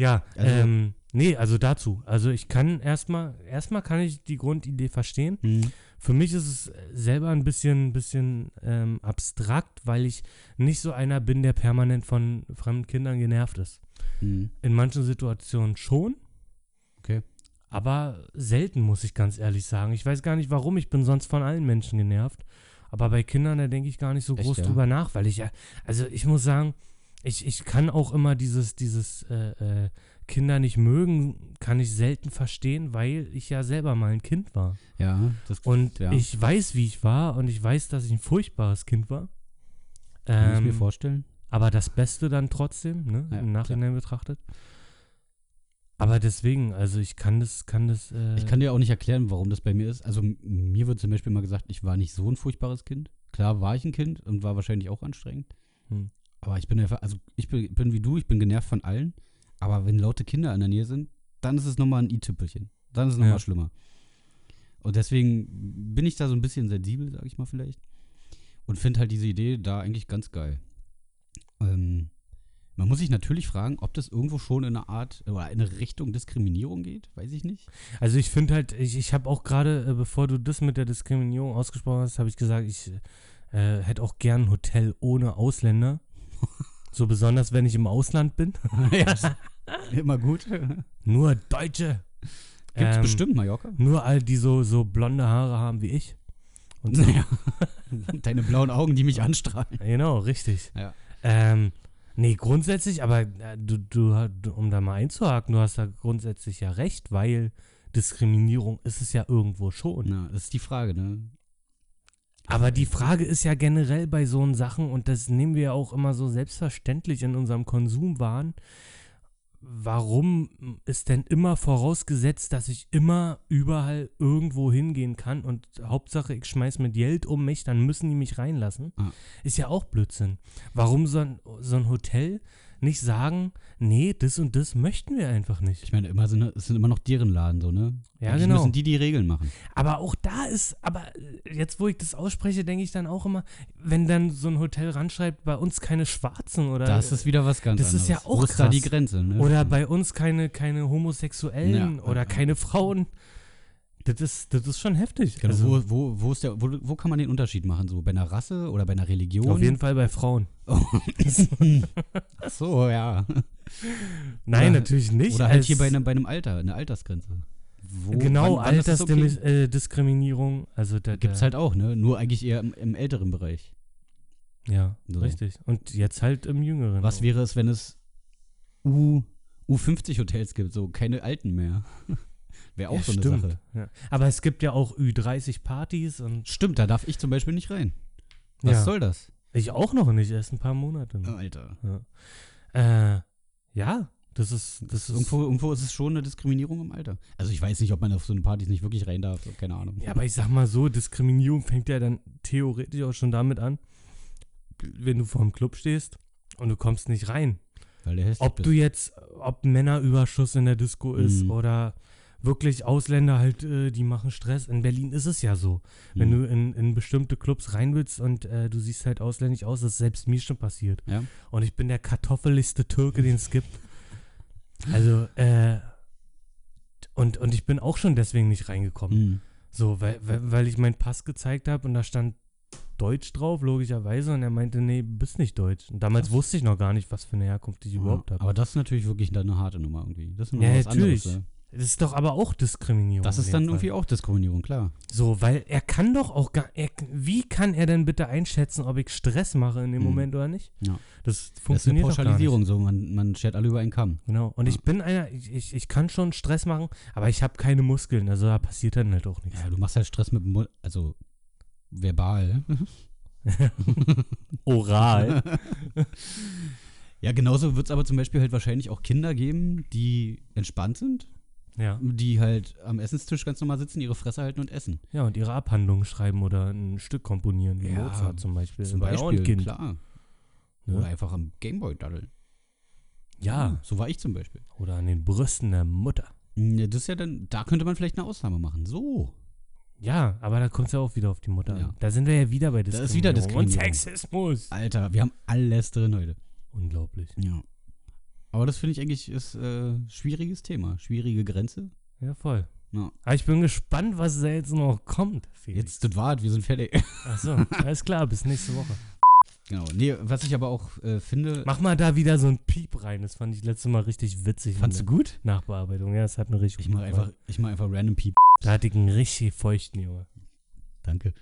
Ja, Also- ähm, nee, also dazu. Also ich kann erstmal, erstmal kann ich die Grundidee verstehen. Mhm. Für mich ist es selber ein bisschen, bisschen ähm, abstrakt, weil ich nicht so einer bin, der permanent von fremden Kindern genervt ist. Mhm. In manchen Situationen schon. Okay. Aber selten, muss ich ganz ehrlich sagen. Ich weiß gar nicht warum, ich bin sonst von allen Menschen genervt. Aber bei Kindern, da denke ich gar nicht so Echt, groß ja? drüber nach, weil ich ja, also ich muss sagen, ich, ich kann auch immer dieses, dieses äh, äh, Kinder nicht mögen, kann ich selten verstehen, weil ich ja selber mal ein Kind war. Ja, das Und ja. ich weiß, wie ich war und ich weiß, dass ich ein furchtbares Kind war. kann ich mir Ähm, vorstellen. aber das Beste dann trotzdem, ne, Ja, im Nachhinein betrachtet. Aber deswegen, also ich kann das, kann das. Äh, Ich kann dir auch nicht erklären, warum das bei mir ist. Also mir wird zum Beispiel mal gesagt, ich war nicht so ein furchtbares Kind. Klar war ich ein Kind und war wahrscheinlich auch anstrengend. Hm. Aber ich bin einfach, also ich bin, bin wie du, ich bin genervt von allen. Aber wenn laute Kinder in der Nähe sind, dann ist es nochmal ein i-Tüppelchen. Dann ist es nochmal Ja. schlimmer. Und deswegen bin ich da so ein bisschen sensibel, sag ich mal vielleicht. Und finde halt diese Idee da eigentlich ganz geil. Ähm, man muss sich natürlich fragen, ob das irgendwo schon in eine Art oder in eine Richtung Diskriminierung geht. Weiß ich nicht. Also ich finde halt, ich, ich habe auch gerade, äh, bevor du das mit der Diskriminierung ausgesprochen hast, habe ich gesagt, ich äh, hätte auch gern ein Hotel ohne Ausländer. So besonders, wenn ich im Ausland bin. <laughs> ja, immer gut. Nur Deutsche. Gibt's Ähm, bestimmt Mallorca. Nur all die so, so blonde Haare haben wie ich. Und so. Naja. <laughs> Deine blauen Augen, die mich anstrahlen. Genau, richtig. Ja. Ähm, nee, grundsätzlich, aber äh, du, du, um da mal einzuhaken, du hast da grundsätzlich ja recht, weil Diskriminierung ist es ja irgendwo schon. Na, das ist die Frage, ne? Aber die Frage ist ja generell bei so Sachen, und das nehmen wir ja auch immer so selbstverständlich in unserem Konsumwahn, warum ist denn immer vorausgesetzt, dass ich immer überall irgendwo hingehen kann und Hauptsache ich schmeiß mit Geld um mich, dann müssen die mich reinlassen? Ah. Ist ja auch Blödsinn. Warum so ein, so ein Hotel nicht sagen, nee, das und das möchten wir einfach nicht? Ich meine, immer sind, es sind immer noch deren Laden, so, ne? Ja, Eigentlich genau. müssen die die Regeln machen. Aber auch da ist, aber äh, jetzt, wo ich das ausspreche, denke ich dann auch immer, wenn dann so ein Hotel ranschreibt, bei uns keine Schwarzen oder, Das ist wieder was ganz das anderes. ist ja auch Wo ist da krass. die Grenze, ne? oder bei uns keine, keine Homosexuellen Ja, oder ja, keine Frauen. Das ist, das ist schon heftig. Genau, also, wo, wo, wo, ist der, wo, wo kann man den Unterschied machen? So bei einer Rasse oder bei einer Religion? auf jeden Fall bei Frauen. <laughs> Ach so, ja. Nein, Oder- natürlich nicht. Oder halt hier bei einem, bei einem Alter, eine Altersgrenze. Wo, Genau, das okay? Altersdiskriminierung. Also da, Gibt's da, halt auch, ne? Nur eigentlich eher im, im älteren Bereich. Ja, So. richtig. Und jetzt halt im Jüngeren. Was wäre es, wenn es U, U50-Hotels gibt, so keine alten mehr? Wäre auch ja, so eine stimmt. Sache. Ja. Aber es gibt ja auch Ü30-Partys und Stimmt, da darf ich zum Beispiel nicht rein. Was ja. soll das? ich auch noch nicht, erst ein paar Monate. Oh, Alter. Äh, ja, das ist, das ist Irgendwo, irgendwo ist es schon eine Diskriminierung im Alter. Also ich weiß nicht, ob man auf so eine Partys nicht wirklich rein darf, keine Ahnung. Ja, aber ich sag mal so, Diskriminierung fängt ja dann theoretisch auch schon damit an, wenn du vor dem Club stehst und du kommst nicht rein. Weil der Ob bist. du jetzt, ob Männerüberschuss in der Disco ist Mhm. oder wirklich Ausländer halt, äh, die machen Stress. In Berlin ist es ja so. Wenn Mhm. du in, in bestimmte Clubs rein willst und äh, du siehst halt ausländisch aus, das ist selbst mir schon passiert. Ja. Und ich bin der kartoffeligste Türke, den es gibt. <laughs> Also, äh, und, und ich bin auch schon deswegen nicht reingekommen. Mhm. So, weil, weil, weil ich meinen Pass gezeigt habe und da stand Deutsch drauf, logischerweise. Und er meinte, nee, bist nicht Deutsch. Und damals Krass. wusste ich noch gar nicht, was für eine Herkunft ich überhaupt Ja, habe. aber das ist natürlich wirklich dann eine harte Nummer irgendwie. Das ist Ja, was natürlich. anderes. Das ist doch aber auch Diskriminierung. Das ist dann Fall. irgendwie auch Diskriminierung, klar. So, weil er kann doch auch gar. Er, wie kann er denn bitte einschätzen, ob ich Stress mache in dem Mhm. Moment oder nicht? Ja. Das Das ist eine funktioniert. Pauschalisierung, so man, man schert alle über einen Kamm. Genau. Und Ja. ich bin einer, ich, ich, ich kann schon Stress machen, aber ich habe keine Muskeln. Also da passiert dann halt auch nichts. Ja, du machst halt Stress mit dem also verbal. <laughs> Oral. <laughs> Ja, genauso wird es aber zum Beispiel halt wahrscheinlich auch Kinder geben, die entspannt sind, ja. die halt am Essenstisch ganz normal sitzen, ihre Fresse halten und essen. Ja, und ihre Abhandlungen schreiben oder ein Stück komponieren, wie Ja, Mozart zum Beispiel. Zum Beispiel, Kind. klar. Ne? Oder einfach am Gameboy daddeln. Ja. So war ich zum Beispiel. Oder an den Brüsten der Mutter. Ja, das ist ja dann, da könnte man vielleicht eine Ausnahme machen. So. Ja, aber da kommt es ja auch wieder auf die Mutter Ja. an. Da sind wir ja wieder bei Da Diskriminierung. ist wieder Diskriminierung. Und Sexismus. Alter, wir haben alles drin heute. Unglaublich. Ja. Aber das finde ich eigentlich ist äh, schwieriges Thema. Schwierige Grenze. Ja, voll. Ja. Aber ich bin gespannt, was da jetzt noch kommt. Felix. Jetzt, das war's, wir sind fertig. <laughs> Achso, alles klar, bis nächste Woche. genau. Nee, was ich aber auch äh, finde. Mach mal da wieder so ein Piep rein. Das fand ich letztes Mal richtig witzig. Fandst du gut? Nachbearbeitung. Ja, es hat mir richtig Ich mach einfach, ich mach einfach random Piep. Da hatte ich einen richtig feuchten, Junge. Danke.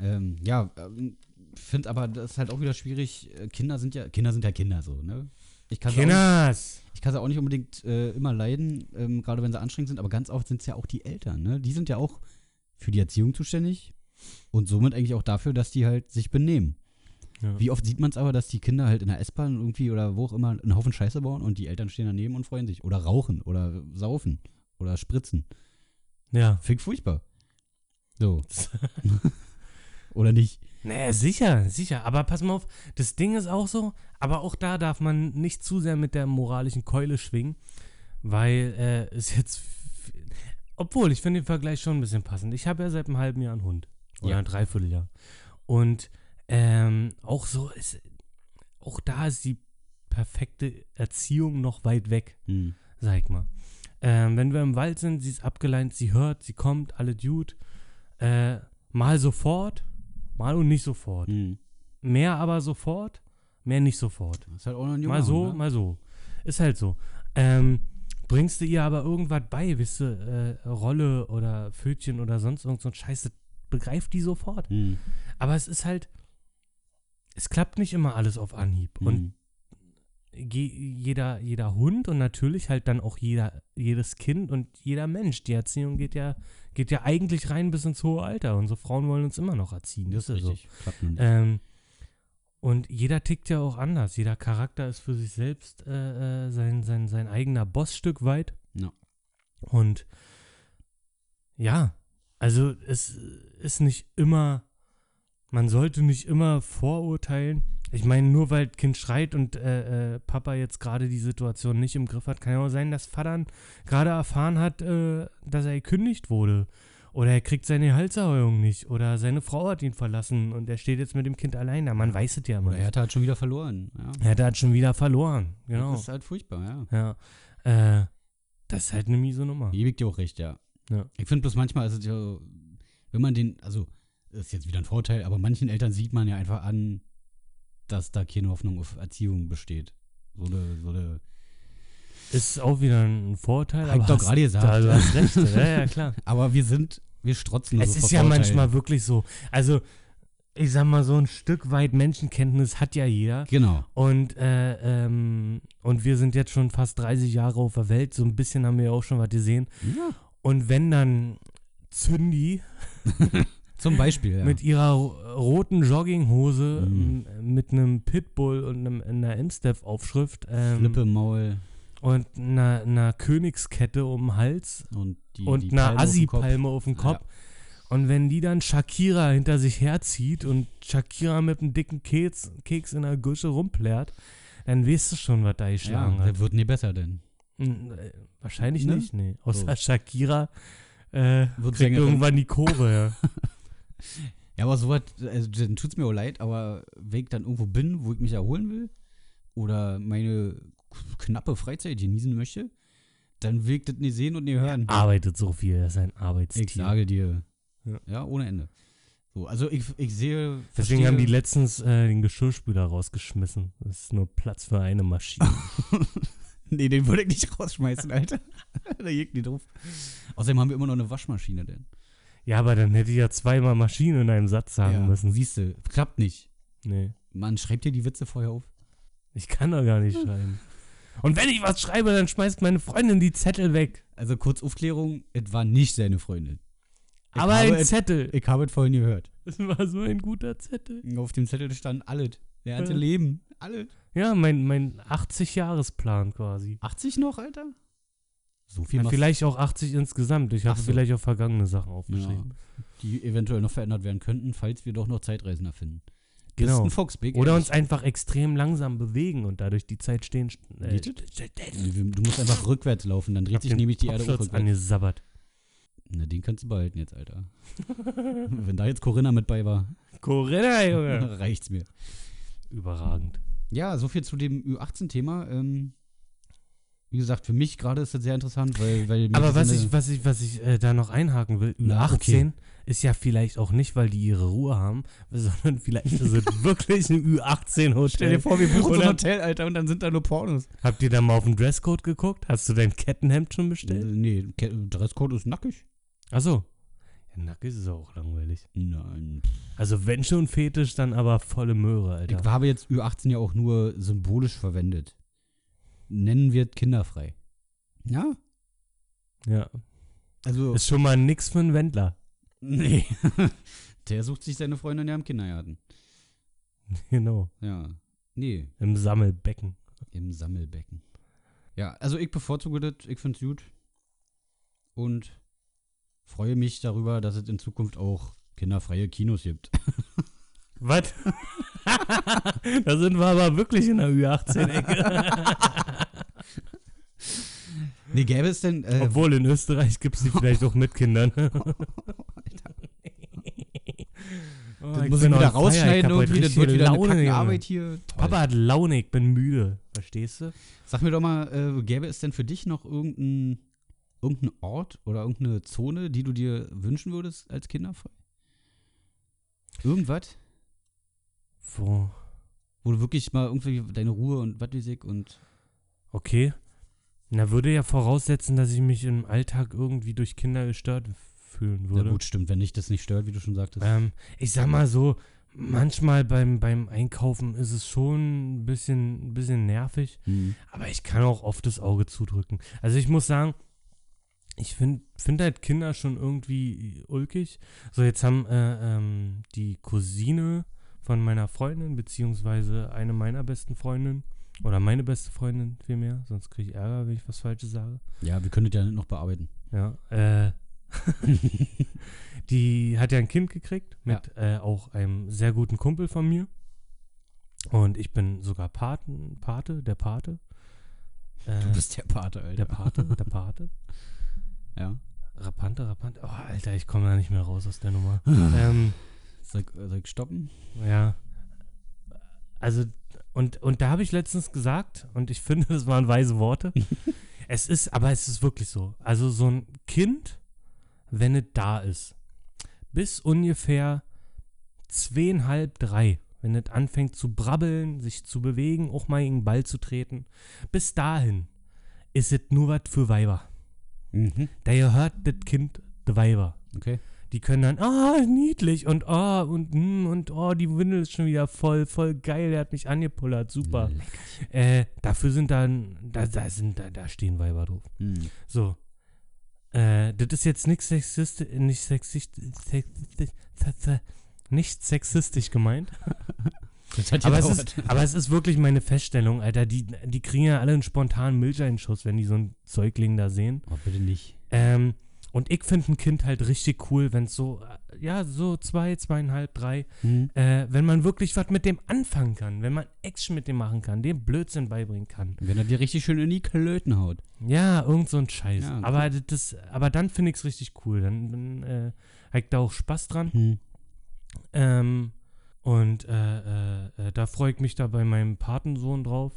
Ähm, ja, ähm, finde aber, das ist halt auch wieder schwierig. Äh, Kinder sind ja, Kinder sind ja Kinder so, ne? Ich kann sie auch, nicht- Kinders! ich kann sie auch nicht unbedingt äh, immer leiden, ähm, gerade wenn sie anstrengend sind, aber ganz oft sind es ja auch die Eltern, ne? Die sind ja auch für die Erziehung zuständig und somit eigentlich auch dafür, dass die halt sich benehmen. Ja. Wie oft sieht man es aber, dass die Kinder halt in der S-Bahn irgendwie oder wo auch immer einen Haufen Scheiße bauen und die Eltern stehen daneben und freuen sich. Oder rauchen oder saufen oder spritzen. Ja. Ich furchtbar. So. <laughs> oder nicht? Naja, sicher, sicher. Aber pass mal auf, das Ding ist auch so, aber auch da darf man nicht zu sehr mit der moralischen Keule schwingen, weil äh, es jetzt. Obwohl, ich finde den Vergleich schon ein bisschen passend. Ich habe ja seit einem halben Jahr einen Hund. Oder Ja. ein Dreivierteljahr. Und ähm, auch so ist. Auch da ist die perfekte Erziehung noch weit weg Hm. sag ich mal. Ähm, wenn wir im Wald sind, sie ist abgeleint, sie hört, sie kommt, alle Dude. Äh, mal sofort, mal und nicht sofort. Hm. Mehr aber sofort, mehr nicht sofort. Das ist halt auch noch ein junger Mal so, Hund, ne? mal so. Ist halt so. Ähm, bringst du ihr aber irgendwas bei, wisst du, äh, Rolle oder Pfötchen oder sonst irgend so ein Scheiße, begreift die sofort. Hm. Aber es ist halt, es klappt nicht immer alles auf Anhieb. Und Hm. je, jeder, jeder Hund und natürlich halt dann auch jeder, jedes Kind und jeder Mensch. Die Erziehung geht ja, geht ja eigentlich rein bis ins hohe Alter. Unsere Frauen wollen uns immer noch erziehen. Das ist richtig. Nicht. Ähm, und jeder tickt ja auch anders. Jeder Charakter ist für sich selbst äh, äh, sein, sein, sein eigener Bossstück weit. Ja. Und ja, also es ist nicht immer, man sollte nicht immer vorurteilen. Ich meine, nur weil das Kind schreit und äh, äh, Papa jetzt gerade die Situation nicht im Griff hat, kann ja auch sein, dass Vater gerade erfahren hat, äh, dass er gekündigt wurde. Oder er kriegt seine Halserheuung nicht. Oder seine Frau hat ihn verlassen und er steht jetzt mit dem Kind allein da. Man weiß es ja immer Oder er hat halt schon wieder verloren. Ja. Er hat halt schon wieder verloren. Genau. Das ist halt furchtbar, ja. Ja. Äh, das ist halt eine miese Nummer. Gebe ich dir auch recht, ja. Ja. Ich finde bloß manchmal ist es ja, wenn man den, also, das ist jetzt wieder ein Vorteil, aber manchen Eltern sieht man ja einfach an, dass da keine Hoffnung auf Erziehung besteht. So eine, so eine, Ist auch wieder ein Vorteil. Hab ich aber doch gerade gesagt. Da, du hast recht. <laughs> ja, ja, klar. aber wir sind, wir strotzen Es so ist ja Vorurteilen. manchmal wirklich so. Also, ich sag mal, so ein Stück weit Menschenkenntnis hat ja jeder. Genau. Und, äh, ähm, und wir sind jetzt schon fast 30 Jahre auf der Welt. So ein bisschen haben wir ja auch schon was gesehen. Ja. Und wenn dann Zündi <laughs> Zum Beispiel, ja. mit ihrer ro- roten Jogginghose Mhm. m- mit einem Pitbull und einem, einer Instef-Aufschrift ähm, Flippe im Maul und einer, einer Königskette um den Hals und die, und die einer Palme auf dem Kopf. Assi-Palme auf dem Kopf. Und wenn die dann Shakira hinter sich herzieht und Shakira mit einem dicken Keks, Keks in der Gusche rumplärt, dann weißt du schon, was da Ja, geschlagen hat. der wird nie besser denn. Äh, Wahrscheinlich Ne? nicht, nee. Außer So. Shakira äh, Wird kriegt irgendwann die Kurve, ja. <laughs> Ja, aber sowas, also dann tut's mir auch leid, aber wenn ich dann irgendwo bin, wo ich mich erholen will oder meine knappe Freizeit genießen möchte, dann will ich das nicht sehen und nicht hören. Arbeitet so viel, er ist ein Arbeitstier. ich sage dir. Ja. Ja, ohne Ende. So, also ich, ich sehe. Deswegen verstehe- haben die letztens äh, den Geschirrspüler rausgeschmissen. Das ist nur Platz für eine Maschine. <laughs> Nee, den würde ich nicht rausschmeißen, Alter. <laughs> da jägt nicht drauf. Außerdem haben wir immer noch eine Waschmaschine denn. Ja, aber dann hätte ich ja zweimal Maschine in einem Satz sagen ja, müssen. Siehst du, klappt nicht. Nee, Man schreibt dir die Witze vorher auf. ich kann doch gar nicht schreiben. Und wenn ich was schreibe, dann schmeißt meine Freundin die Zettel weg. Also kurz Aufklärung, es war nicht seine Freundin. Ich aber ein es- Zettel. Ich habe es vorhin gehört. Das war so ein guter Zettel. Auf dem Zettel stand alles. Der ganze Ja. Leben. Alles. Ja, mein, mein 80-Jahres-Plan quasi. 80 noch, Alter? So viel Ja, vielleicht auch 80 insgesamt. Ich habe so. vielleicht auch vergangene Sachen ja, aufgeschrieben. die eventuell noch verändert werden könnten, falls wir doch noch Zeitreisen erfinden. Genau. ist ein Fox Big. Oder uns einfach extrem langsam bewegen und dadurch die Zeit stehen. Äh, Du musst einfach rückwärts laufen, dann dreht sich nämlich die Erde rückwärts. angesabbert. Na, den kannst du behalten jetzt, Alter. <laughs> Wenn da jetzt Corinna mit bei war, Corinna, Junge. <laughs> reicht's mir. Überragend. Ja, so viel zu dem Ü18-Thema. Ähm, wie gesagt, für mich gerade ist das sehr interessant, weil. weil Aber was ich, was ich, was ich äh, da noch einhaken will, Na, Ü18 okay. ist ja vielleicht auch nicht, weil die ihre Ruhe haben, sondern vielleicht ist es <laughs> wirklich ein Ü18-Hotel. Stell dir vor, wir buchen so ein Hotel, Alter, und dann sind da nur Pornos. Habt ihr da mal auf den Dresscode geguckt? Hast du dein Kettenhemd schon bestellt? nee, Dresscode ist nackig. Achso. Ja, nackig ist auch langweilig. Nein. Also wenn schon Fetisch, dann aber volle Möhre, Alter. Ich habe jetzt Ü18 ja auch nur symbolisch verwendet. Nennen wir es kinderfrei. Ja, ja. also. Ist schon mal nix für einen Wendler. nee. <laughs> Der sucht sich seine Freundin ja im Kindergarten. <laughs> Genau, Ja. Nee, im Sammelbecken. im Sammelbecken. Ja, also ich bevorzuge das, ich finde es gut. Und freue mich darüber, dass es in Zukunft auch kinderfreie Kinos gibt. Was? <laughs> da sind wir aber wirklich in der Ü18-Ecke. Nee, gäbe es denn. Äh, Obwohl in Österreich gibt es die vielleicht auch mit Kindern. <laughs> Oh, das muss ich wieder rausschneiden heute irgendwie, das wird wieder eine Laune, Junge. Arbeit hier. Toll. Papa hat Laune, ich bin müde. Verstehst du? Sag mir doch mal, äh, gäbe es denn für dich noch irgendeinen irgendein Ort oder irgendeine Zone, die du dir wünschen würdest als kinderfrei? Irgendwas? Wo? Wo du wirklich mal irgendwie deine Ruhe und was weiß ich und. Okay. Na, würde ja voraussetzen, dass ich mich im Alltag irgendwie durch Kinder gestört fühlen Na würde. gut, stimmt, wenn dich das nicht stört, wie du schon sagtest. Ähm, ich sag mal so, manchmal beim, beim Einkaufen ist es schon ein bisschen, ein bisschen nervig, Hm. aber ich kann auch oft das Auge zudrücken. Also ich muss sagen, ich finde find halt Kinder schon irgendwie ulkig. So, jetzt haben äh, ähm, die Cousine von meiner Freundin, beziehungsweise eine meiner besten Freundinnen, oder meine beste Freundin vielmehr, sonst kriege ich Ärger, wenn ich was Falsches sage. Ja, wir können das ja noch bearbeiten. Ja, äh, <laughs> die hat ja ein Kind gekriegt mit äh, auch einem sehr guten Kumpel von mir. Und ich bin sogar Paten, Pate, der Pate. Äh, Du bist der Pate, Alter. der Pate, der Pate. <laughs> Ja. Rapante, Rapante. Oh, Alter, ich komme da nicht mehr raus aus der Nummer. <laughs> ähm, Soll, ich- soll ich stoppen? ja. Also, und, und da habe ich letztens gesagt, und ich <laughs> finde, das waren weise Worte. <laughs> es ist, aber es ist wirklich so. Also, so ein Kind, wenn es da ist, bis ungefähr zweieinhalb, drei, wenn es anfängt zu brabbeln, sich zu bewegen, auch mal gegen den Ball zu treten, bis dahin ist es nur was für Weiber. Mhm. Da gehört das Kind der Weiber. Okay. Die können dann, ah, niedlich und ah, und hm, und oh, die Windel ist schon wieder voll, voll geil, der hat mich angepullert, super. Äh, dafür sind dann, da, da sind, da, da stehen Weiber drauf. Hm. So. Äh, das ist jetzt nichts sexistisch, nicht sexistisch, sexistisch, nicht sexistisch gemeint. <laughs> Aber es, ist, aber es ist wirklich meine Feststellung, Alter. Die, die kriegen ja alle einen spontanen Milcheinschuss, wenn die so einen Säugling da sehen. Oh, bitte nicht. Ähm, und ich finde ein Kind halt richtig cool, wenn es so, äh, ja, so zwei, zweieinhalb, drei, Hm. äh, wenn man wirklich was mit dem anfangen kann, wenn man Action mit dem machen kann, dem Blödsinn beibringen kann. Wenn er dir richtig schön in die Klöten haut. Ja, irgend so ein Scheiß. Ja, aber das, aber dann finde ich es richtig cool. Dann, dann äh, habe ich da auch Spaß dran. Hm. Ähm, und äh, äh, äh, da freue ich mich da bei meinem Patensohn drauf,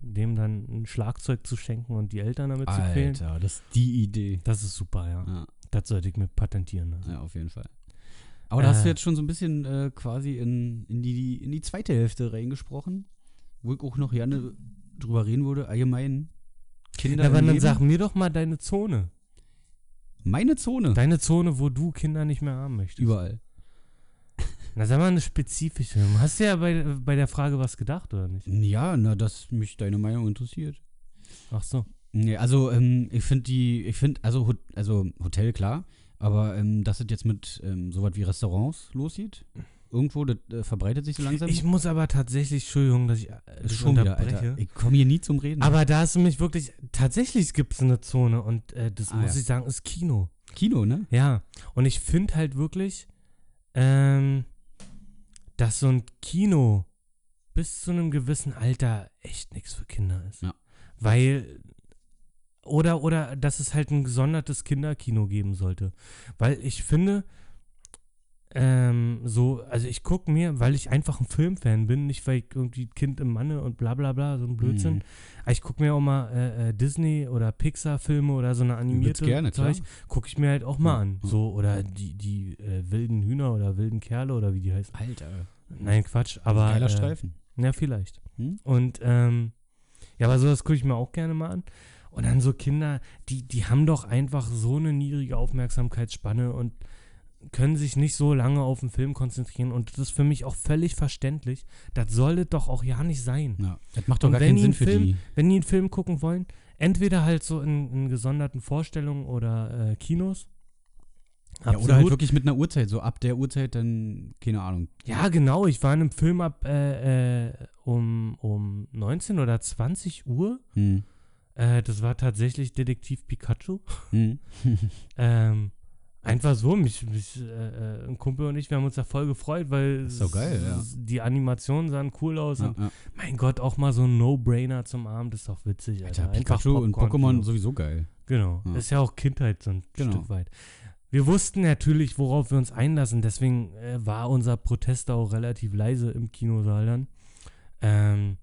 dem dann ein Schlagzeug zu schenken und die Eltern damit zu quälen. Alter, das ist die Idee. Das ist super, ja. Ja, Das sollte ich mir patentieren lassen. ja auf jeden Fall. Aber da hast du Äh. jetzt schon so ein bisschen äh, quasi in, in, die, in die zweite Hälfte reingesprochen, wo ich auch noch gerne drüber reden würde, allgemein. Kinder Ja, aber dann sag mir doch mal deine Zone. Meine Zone. Deine Zone, wo du Kinder nicht mehr haben möchtest. Überall. Na, sag mal eine spezifische. Hast du ja bei, bei der Frage was gedacht, oder nicht? Ja, na, dass mich deine Meinung interessiert. Ach so. Nee, also ähm, ich finde die, ich finde, also, Hot- also Hotel, klar, aber ähm, dass es jetzt mit ähm, sowas wie Restaurants losgeht, irgendwo, das äh, verbreitet sich so langsam. Ich muss aber tatsächlich, Entschuldigung, dass ich äh, ist schon wieder. Alter. Ich komme hier nie zum Reden. Aber da hast du mich wirklich, tatsächlich gibt es eine Zone und äh, das Ah, muss ja. ich sagen, ist Kino. Kino, ne? Ja, und ich finde halt wirklich, ähm, dass so ein Kino bis zu einem gewissen Alter echt nichts für Kinder ist. Ja. Weil, oder, oder, dass es halt ein gesondertes Kinderkino geben sollte. Weil ich finde, ähm, so, also ich gucke mir, weil ich einfach ein Filmfan bin, nicht weil ich irgendwie Kind im Manne und bla bla bla, so ein Blödsinn. Mhm. Aber ich gucke mir auch mal äh, äh, Disney oder Pixar-Filme oder so eine animierte gerne. Zeug, gucke ich mir halt auch mal an. ja. So, oder die, die äh, wilden Hühner oder wilden Kerle oder wie die heißen. Alter. Nein, Quatsch, aber. Geiler äh, Streifen. Ja, vielleicht. Hm? Und, ähm, ja, aber sowas gucke ich mir auch gerne mal an. Und dann so Kinder, die, die haben doch einfach so eine niedrige Aufmerksamkeitsspanne und können sich nicht so lange auf den Film konzentrieren. Und das ist für mich auch völlig verständlich. Das sollte doch auch ja nicht sein. Ja, das macht doch Und gar keinen Sinn für Film- die. wenn die einen Film gucken wollen, entweder halt so in, in gesonderten Vorstellungen oder äh, Kinos, Ja, oder halt wirklich mit einer Uhrzeit, so ab der Uhrzeit dann, keine Ahnung. Ja, genau. Ich war in einem Film ab äh, äh, um, um 19 oder 20 Uhr. Hm. Äh, das war tatsächlich Detektiv Pikachu. Hm. <laughs> Ähm, einfach so, mich, mich äh, äh, ein Kumpel und ich, wir haben uns da voll gefreut, weil ist doch geil, ja. die Animationen sahen cool aus. Ja, und ja. mein Gott, auch mal so ein No-Brainer zum Abend ist doch witzig. Alter, Alter, Pikachu und Popcorn-Kino. Pokémon sowieso geil. Genau. Ist ja auch Kindheit so ein Genau. Stück weit. Wir wussten natürlich, worauf wir uns einlassen, deswegen äh, war unser Protest auch relativ leise im Kinosaal dann. Ähm,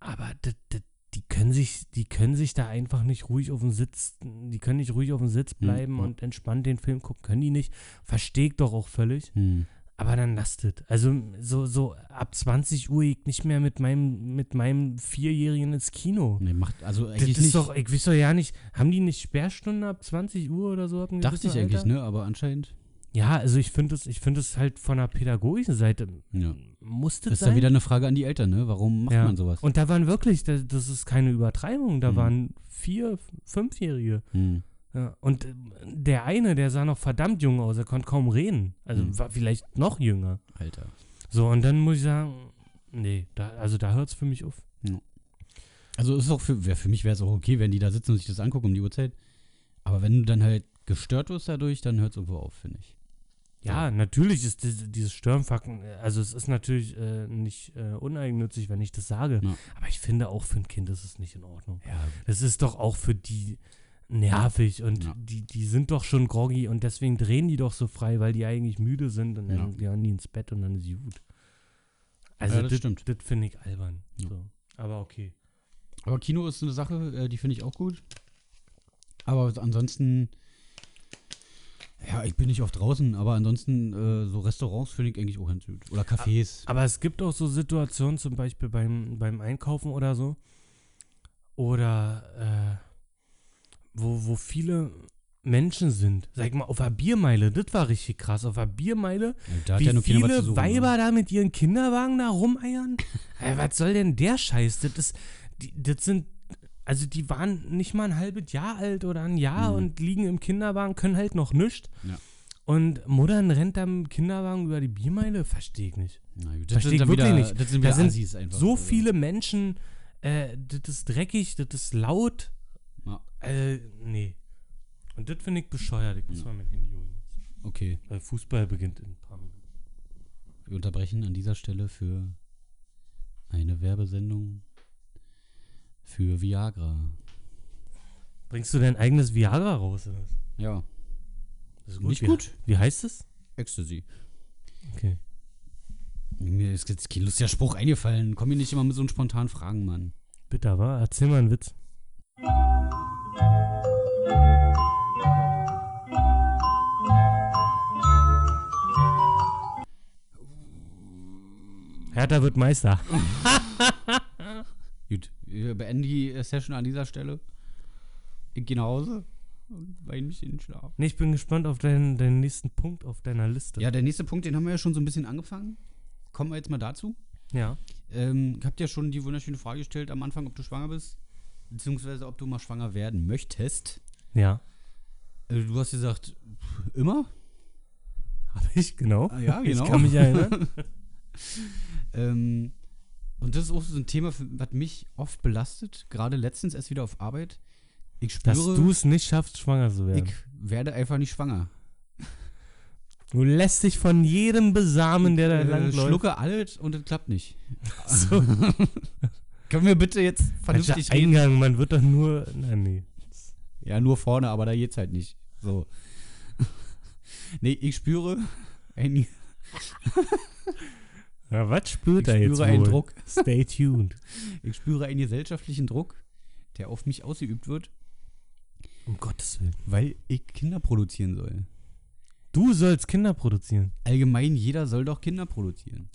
aber d- d- die können sich, die können sich da einfach nicht ruhig auf dem Sitz, die können nicht ruhig auf dem Sitz bleiben ja. und entspannt den Film gucken, können die nicht. Verstehe ich doch auch völlig. Hm. Aber dann lastet. Also so, so ab 20 Uhr ich nicht mehr mit meinem, mit meinem Vierjährigen ins Kino. Nee, macht, also Das eigentlich ist nicht. doch, ich weiß doch ja nicht, haben die nicht Sperrstunde ab 20 Uhr oder so? dachte ich eigentlich, Alter? ne? Aber anscheinend. Ja, also ich finde es, ich finde es halt von der pädagogischen Seite Ja. Musste Das ist sein. dann wieder eine Frage an die Eltern, ne? Warum macht Ja. man sowas? Und da waren wirklich, das, das ist keine Übertreibung, da Mhm. waren vier, fünfjährige. Hm. Ja, und äh, der eine, der sah noch verdammt jung aus, er konnte kaum reden. Also Mhm. war vielleicht noch jünger. Alter. So, und dann muss ich sagen, nee, da, also da hört es für mich auf. Also ist auch für, wär, für mich wäre es auch okay, wenn die da sitzen und sich das angucken um die Uhrzeit. Aber wenn du dann halt gestört wirst dadurch, dann hört es irgendwo auf, finde ich. Ja, natürlich ist diese, dieses Störenfacken, äh, also es ist natürlich äh, nicht äh, uneigennützig, wenn ich das sage. Ja. Aber ich finde auch für ein Kind ist es nicht in Ordnung. Ja, Das ist doch auch für die nervig und die, die sind doch schon groggy und deswegen drehen die doch so frei, weil die eigentlich müde sind und dann gehen die ins Bett und dann ist gut. Also das das, stimmt. das finde ich albern. So. Aber okay. Aber Kino ist eine Sache, äh, die finde ich auch gut. Aber ansonsten, ja, ich bin nicht oft draußen, aber ansonsten äh, so Restaurants finde ich eigentlich auch ganz gut. Oder Cafés. Aber es gibt auch so Situationen, zum Beispiel beim, beim Einkaufen oder so, oder äh, wo, wo viele Menschen sind. Sag mal, auf der Biermeile, das war richtig krass. Auf der Biermeile, da hat wie ja viele suchen, Weiber ne? da mit ihren Kinderwagen da rumeiern. Ey, was soll denn der Scheiß? Das, ist, die, das sind, also die waren nicht mal ein halbes Jahr alt oder ein Jahr Mhm. und liegen im Kinderwagen, können halt noch nichts. Ja. Und Muttern rennt dem Kinderwagen über die Biermeile? Verstehe ich nicht. Na gut, das Versteh sind ich wirklich wieder, nicht. Das sind Da sind einfach. So Also, viele Menschen, äh, das ist dreckig, das ist laut. Ja. Äh, nee. Und das finde ich bescheuert. Ich muss Ja. mal mein Handy holen. Okay, Weil Fußball beginnt in ein paar Minuten. wir unterbrechen an dieser Stelle für eine Werbesendung für Viagra. Bringst du dein eigenes Viagra raus? Oder? Ja, Das ist Nicht Wie- gut. Wie heißt es? Ecstasy. Okay. Mir ist jetzt kein lustiger Spruch eingefallen. Komm mir nicht immer mit so spontanen Fragen, Mann. Bitte, wa? Erzähl mal einen Witz. Hertha wird Meister. <laughs> <laughs> Wir beenden die äh, Session an dieser Stelle. Ich gehe nach Hause und weine mich in den Schlaf. Nee, ich bin gespannt auf deinen, deinen nächsten Punkt auf deiner Liste. Ja, der nächste Punkt, den haben wir ja schon so ein bisschen angefangen. Kommen wir jetzt mal dazu. Ja. Ähm, ich hab dir schon die wunderschöne Frage gestellt am Anfang, ob du schwanger bist. Beziehungsweise ob du mal schwanger werden möchtest. Ja. Äh, du hast gesagt, immer? Habe ich, genau. Ah, ja, <laughs> genau. Ich kann mich erinnern. <laughs> <laughs> Ähm, und das ist auch so ein Thema, was mich oft belastet. Gerade letztens erst wieder auf Arbeit. Ich spüre, Dass du es nicht schaffst, schwanger zu werden. ich werde einfach nicht schwanger. Du lässt dich von jedem besamen, der da äh, lang läuft. schlucke alles und es klappt nicht. So. <laughs> Können wir bitte jetzt vernünftig Falscher reden? Eingang, man wird doch nur. Nein, nee. Ja, nur vorne, aber da geht's halt nicht. So. <laughs> nee, ich spüre ein, <laughs> Ja, was spürt ich er jetzt spüre einen wohl? Druck. <laughs> Stay tuned. Ich spüre einen gesellschaftlichen Druck, der auf mich ausgeübt wird, Um Gottes Willen. weil ich Kinder produzieren soll. Du sollst Kinder produzieren. Allgemein, jeder soll doch Kinder produzieren.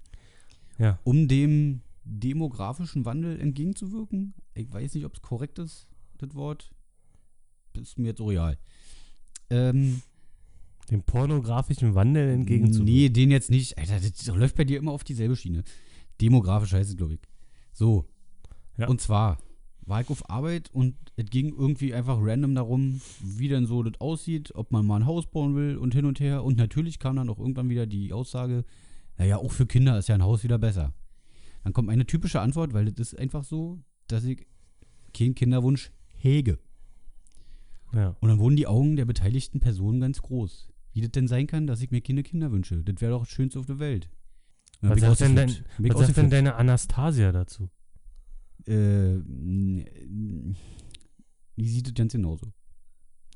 Ja. Um dem demografischen Wandel entgegenzuwirken. Ich weiß nicht, ob es korrekt ist, das Wort. Das ist mir jetzt so real. Ähm, Dem pornografischen Wandel entgegenzuwirken. Nee, den jetzt nicht. Alter, das läuft bei dir immer auf dieselbe Schiene. Demografisch heißt es, glaube ich. So. Ja. Und zwar, war ich auf Arbeit und es ging irgendwie einfach random darum, wie denn so das aussieht, ob man mal ein Haus bauen will und hin und her. Und natürlich kam dann auch irgendwann wieder die Aussage, naja, auch für Kinder ist ja ein Haus wieder besser. Dann kommt eine typische Antwort, weil das ist einfach so, dass ich keinen Kinderwunsch hege. Ja. Und dann wurden die Augen der beteiligten Personen ganz groß. Wie das denn sein kann, dass ich mir keine Kinder wünsche. Das wäre doch das Schönste auf der Welt. Was sagt, denn dein, was sagt denn deine Anastasia dazu? Äh, die sieht das ganz genauso.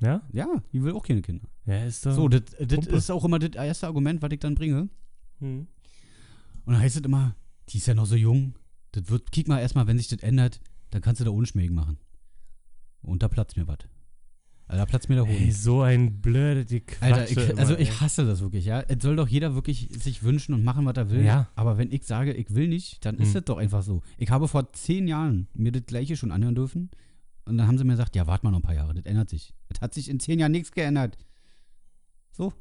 Ja? Ja, die will auch keine Kinder. Ja, ist doch. So, das, ist auch immer das erste Argument, was ich dann bringe. Hm. Und dann heißt es immer, die ist ja noch so jung. Das wird, kick mal erstmal, wenn sich das ändert, dann kannst du da unschmägen machen. Und da platzt mir was. Da platzt mir der Hoden. Ey, so ein blöde die Quatsche. Alter, ich, also ich hasse das wirklich, ja. Es soll doch jeder wirklich sich wünschen und machen, was er will. Ja. Aber wenn ich sage, ich will nicht, dann ist Hm. das doch einfach so. Ich habe vor zehn Jahren mir das gleiche schon anhören dürfen. Und dann haben sie mir gesagt, ja, warte mal noch ein paar Jahre, das ändert sich. Es hat sich in zehn Jahren nichts geändert. So,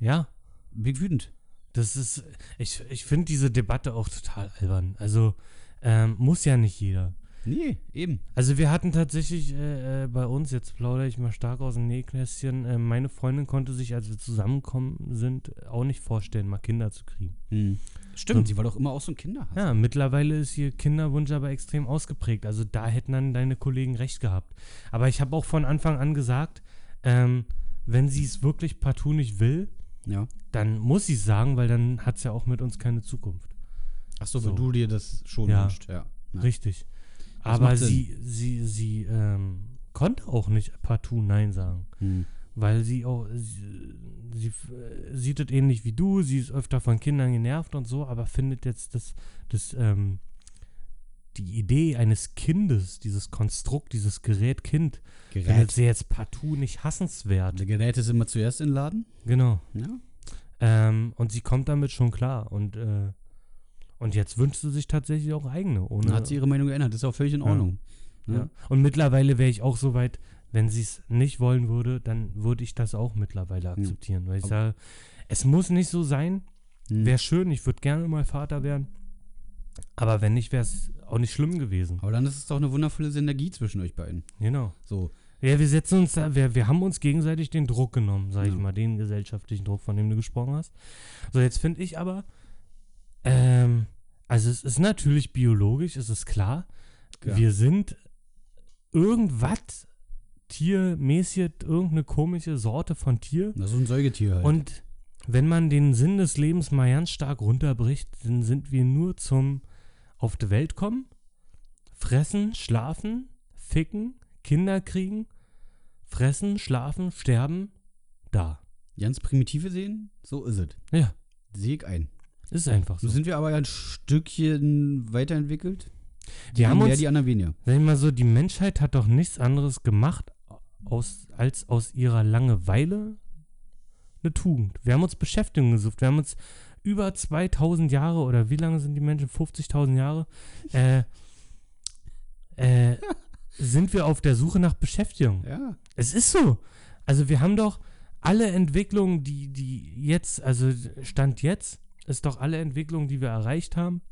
Ja, bin wütend. das ist. Ich, ich finde diese Debatte auch total albern. Also, ähm, muss ja nicht jeder. Nee, eben. Also wir hatten tatsächlich äh, äh, bei uns, jetzt plaudere ich mal stark aus dem Nähkästchen, äh, meine Freundin konnte sich, als wir zusammengekommen sind, auch nicht vorstellen, mal Kinder zu kriegen. Hm. Stimmt, So. sie war doch immer auch so ein Kinderhass. Ja, mittlerweile ist ihr Kinderwunsch aber extrem ausgeprägt. Also da hätten dann deine Kollegen recht gehabt. Aber ich habe auch von Anfang an gesagt, ähm, wenn sie es wirklich partout nicht will, ja. dann muss sie es sagen, weil dann hat es ja auch mit uns keine Zukunft. Achso, So. wenn du dir das schon Ja. wünschst, ja. ja. Richtig. Aber sie, sie, sie ähm, konnte auch nicht partout Nein sagen. Hm. Weil sie auch, sie, sie äh, sieht es ähnlich wie du, sie ist öfter von Kindern genervt und so, aber findet jetzt das, das, ähm, die Idee eines Kindes, dieses Konstrukt, dieses Gerät Kind, findet Gerät. sie jetzt partout nicht hassenswert. Der Gerät ist immer zuerst in den Laden. Genau. Ja. Ähm, und sie kommt damit schon klar. Und, äh, und jetzt wünscht sie sich tatsächlich auch eigene. Ohne, hat sie ihre Meinung geändert. Das ist auch völlig in. Ordnung. ja. Ja. Und mittlerweile wäre ich auch so weit, wenn sie es nicht wollen würde, dann würde ich das auch mittlerweile akzeptieren. Weil ich Aber- sage, es muss nicht so sein. Hm. Wäre schön, ich würde gerne mal Vater werden. Aber wenn nicht, wäre es auch nicht schlimm gewesen. Aber dann ist es doch eine wundervolle Synergie zwischen euch beiden. Genau. So. Ja, wir setzen uns da, wir, wir haben uns gegenseitig den Druck genommen, sag ich Ja. mal, den gesellschaftlichen Druck, von dem du gesprochen hast. So, jetzt finde ich aber, ähm, also es ist natürlich biologisch, es ist klar, Ja. wir sind irgendwas tiermäßig, irgendeine komische Sorte von Tier. Das ist so ein Säugetier halt. Und wenn man den Sinn des Lebens mal ganz stark runterbricht, dann sind wir nur zum auf die Welt kommen, fressen, schlafen, ficken, Kinder kriegen, fressen, schlafen, sterben, da. Ganz primitive sehen, so ist es. Ja, Sehe ich ein. Ist einfach so. Sind wir aber ein Stückchen weiterentwickelt. Die Wir haben mehr, uns- die anderen weniger. Sag ich mal so, die Menschheit hat doch nichts anderes gemacht, aus, als aus ihrer Langeweile eine Tugend. Wir haben uns Beschäftigung gesucht. Wir haben uns über 2000 Jahre oder wie lange sind die Menschen? 50.000 Jahre? Äh, äh, <laughs> sind wir auf der Suche nach Beschäftigung. Ja. Es ist so. Also wir haben doch alle Entwicklungen, die, die jetzt, also Stand jetzt, ist doch alle Entwicklungen, die wir erreicht haben,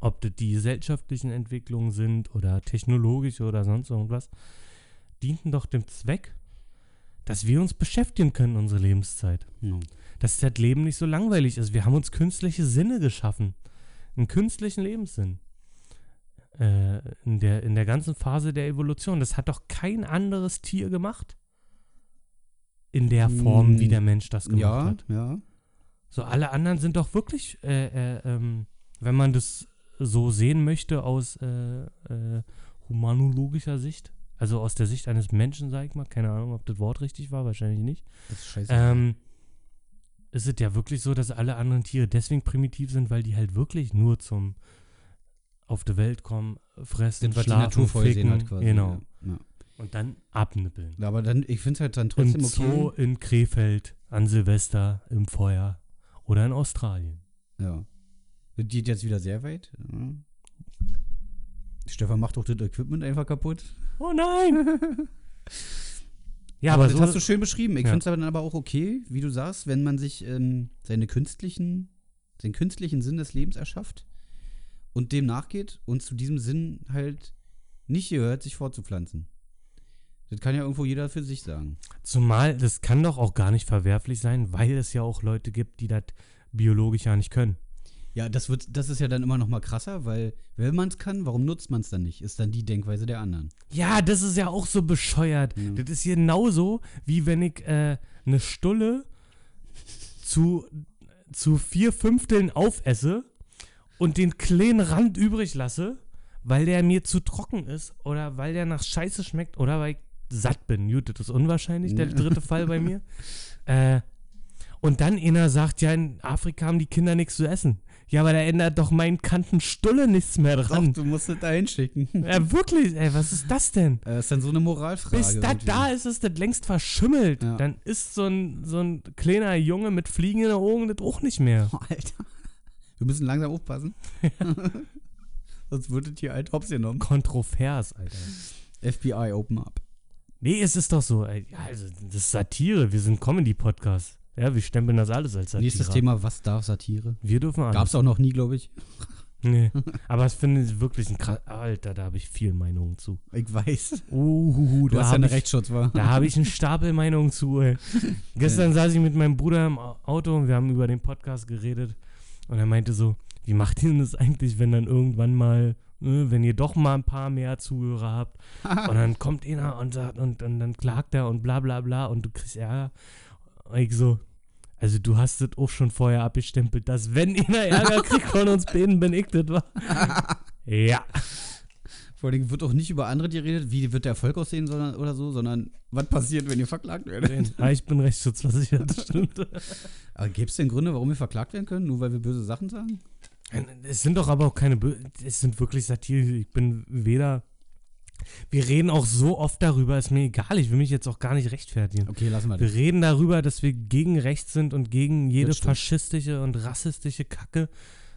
ob das die gesellschaftlichen Entwicklungen sind oder technologische oder sonst irgendwas, dienten doch dem Zweck, dass wir uns beschäftigen können, unsere Lebenszeit. Ja. Dass das Leben nicht so langweilig ist. Wir haben uns künstliche Sinne geschaffen. Einen künstlichen Lebenssinn. Äh, in, der, in der ganzen Phase der Evolution. Das hat doch kein anderes Tier gemacht. In der Form, wie Mm, der Mensch das gemacht Ja, hat. ja. So, alle anderen sind doch wirklich, äh, äh, ähm, wenn man das so sehen möchte, aus äh, äh, humanologischer Sicht, also aus der Sicht eines Menschen, sag ich mal, keine Ahnung, ob das Wort richtig war, wahrscheinlich nicht, Das ist scheiße. ähm, ist es ja wirklich so, dass alle anderen Tiere deswegen primitiv sind, weil die halt wirklich nur zum auf die Welt kommen, fressen, das, was die schlafen, Natur vorgesehen ficken, hat quasi. genau, Ja. und dann abnippeln. Ja. Aber dann, ich finde es halt dann Im trotzdem Zoo okay. in Krefeld, an Silvester, im Feuer oder in Australien. Ja. Das geht jetzt wieder sehr weit. Ja. Stefan macht doch das Equipment einfach kaputt. Oh nein! <laughs> ja, aber aber das so, hast du schön beschrieben. Ich Ja. finde es dann aber auch okay, wie du sagst, wenn man sich ähm, seine künstlichen, den künstlichen Sinn des Lebens erschafft und dem nachgeht und zu diesem Sinn halt nicht gehört, sich fortzupflanzen. Das kann ja irgendwo jeder für sich sagen. Zumal, das kann doch auch gar nicht verwerflich sein, weil es ja auch Leute gibt, die das biologisch ja nicht können. Ja, das wird, das ist ja dann immer noch mal krasser, weil wenn man es kann, warum nutzt man es dann nicht? Ist dann die Denkweise der anderen. Ja, das ist ja auch so bescheuert. Ja. Das ist genauso, wie wenn ich äh, eine Stulle zu, zu vier Fünfteln aufesse und den kleinen Rand übrig lasse, weil der mir zu trocken ist oder weil der nach Scheiße schmeckt oder weil ich satt bin. Gut, das ist unwahrscheinlich, der Ja. dritte Fall bei mir. <laughs> Äh, und dann einer sagt, ja, in Afrika haben die Kinder nichts zu essen. Ja, aber da ändert doch meinen Kanten Stulle nichts mehr dran. du musst es da hinschicken. <laughs> Ja, wirklich, ey, was ist das denn? Das ist dann so eine Moralfrage. Bis das irgendwie. da ist, ist das längst verschimmelt. Ja. Dann ist so ein, so ein kleiner Junge mit fliegenden Augen das auch nicht mehr. Oh, <laughs> Alter. Wir müssen langsam aufpassen. Sonst wird es hier alt hops genommen. Kontrovers, Alter. FBI, open up. Nee, es ist doch so. Ey, also, das ist Satire. Wir sind Comedy-Podcast. Ja, wir stempeln das alles als Satire. Nächstes Thema, was darf Satire? Wir dürfen alles. Gab's auch noch nie, glaube ich. <laughs> Nee. Aber es finde ich wirklich ein krass. Alter, da habe ich viel Meinungen zu. Ich weiß. Uhuhu, Du da hast ja habe eine ich, Rechtsschutz, war. da hab ich einen Stapel Meinungen zu, ey. <laughs> Gestern saß ich mit meinem Bruder im Au- Auto und wir haben über den Podcast geredet. Und er meinte so, wie macht ihr denn das eigentlich, wenn dann irgendwann mal, wenn ihr doch mal ein paar mehr Zuhörer habt <laughs> und dann kommt einer und sagt, und, und dann klagt er und bla bla bla und du kriegst Ärger. Und ich so, also du hast das auch schon vorher abgestempelt, dass wenn <laughs> einer Ärger kriegt von uns <laughs> beiden, bin ich das war. ja. Vor allem wird auch nicht über andere geredet, wie wird der Erfolg aussehen sondern, oder so, sondern was passiert, wenn ihr verklagt werdet. Ah, ich bin rechtsschutzversichert, das stimmt. Aber gäbe es denn Gründe, warum wir verklagt werden können? Nur weil wir böse Sachen sagen? Es sind doch aber auch keine, Bö es sind wirklich Satire. Ich bin weder. Wir reden auch so oft darüber, ist mir egal, ich will mich jetzt auch gar nicht rechtfertigen. Okay, lassen wir Wir das. reden darüber, dass wir gegen rechts sind und gegen jede faschistische und rassistische Kacke.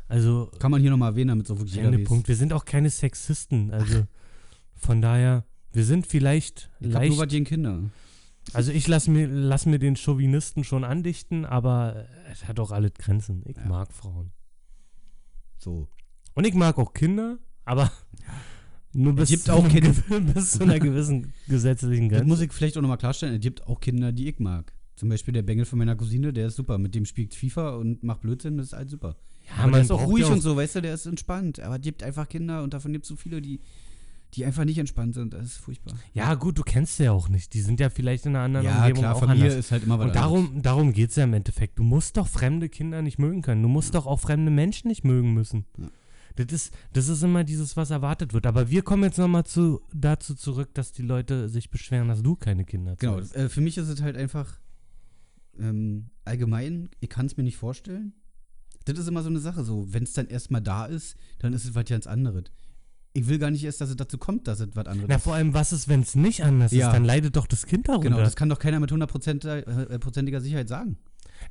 Also, Kann man hier nochmal erwähnen, damit so wirklich jeder Ende. Punkt. Wir sind auch keine Sexisten. Also, von daher, wir sind vielleicht Ich hab nur leicht. was gegen Kinder. Also, ich lasse mir, lass mir den Chauvinisten schon andichten, aber es hat auch alle Grenzen. Ich Ja. mag Frauen. So. Und ich mag auch Kinder, aber <laughs> nur bis, gibt zu auch Kinder- <laughs> bis zu einer gewissen gesetzlichen Das Grenze. muss ich vielleicht auch nochmal klarstellen. Es gibt auch Kinder, die ich mag. Zum Beispiel der Bengel von meiner Cousine, der ist super. Mit dem spielt FIFA und macht Blödsinn, das ist halt super. Ja, aber der ist auch ruhig und so, weißt du, der ist entspannt. Aber es gibt einfach Kinder und davon gibt es so viele, die, die einfach nicht entspannt sind. Das ist furchtbar. Ja, gut, du kennst sie ja auch nicht. Die sind ja vielleicht in einer anderen Ja, Umgebung klar, auch Familie anders. ist halt immer was Und darum, darum geht es ja im Endeffekt. Du musst doch fremde Kinder nicht mögen können. Du musst doch auch fremde Menschen nicht mögen müssen. Ja. Das, ist, das ist immer dieses, was erwartet wird. Aber wir kommen jetzt nochmal zu, dazu zurück, dass die Leute sich beschweren, dass du keine Kinder Genau, zeugst. äh, für mich ist es halt einfach ähm, allgemein, ich kann es mir nicht vorstellen. Das ist immer so eine Sache, so, wenn es dann erstmal da ist, dann ist es was ganz anderes. Ich will gar nicht erst, dass es dazu kommt, dass es was anderes Na, ist. vor allem, was ist, wenn es nicht anders Ja. ist? Dann leidet doch das Kind darunter. Genau, das kann doch keiner mit hundertprozentiger äh, Sicherheit sagen.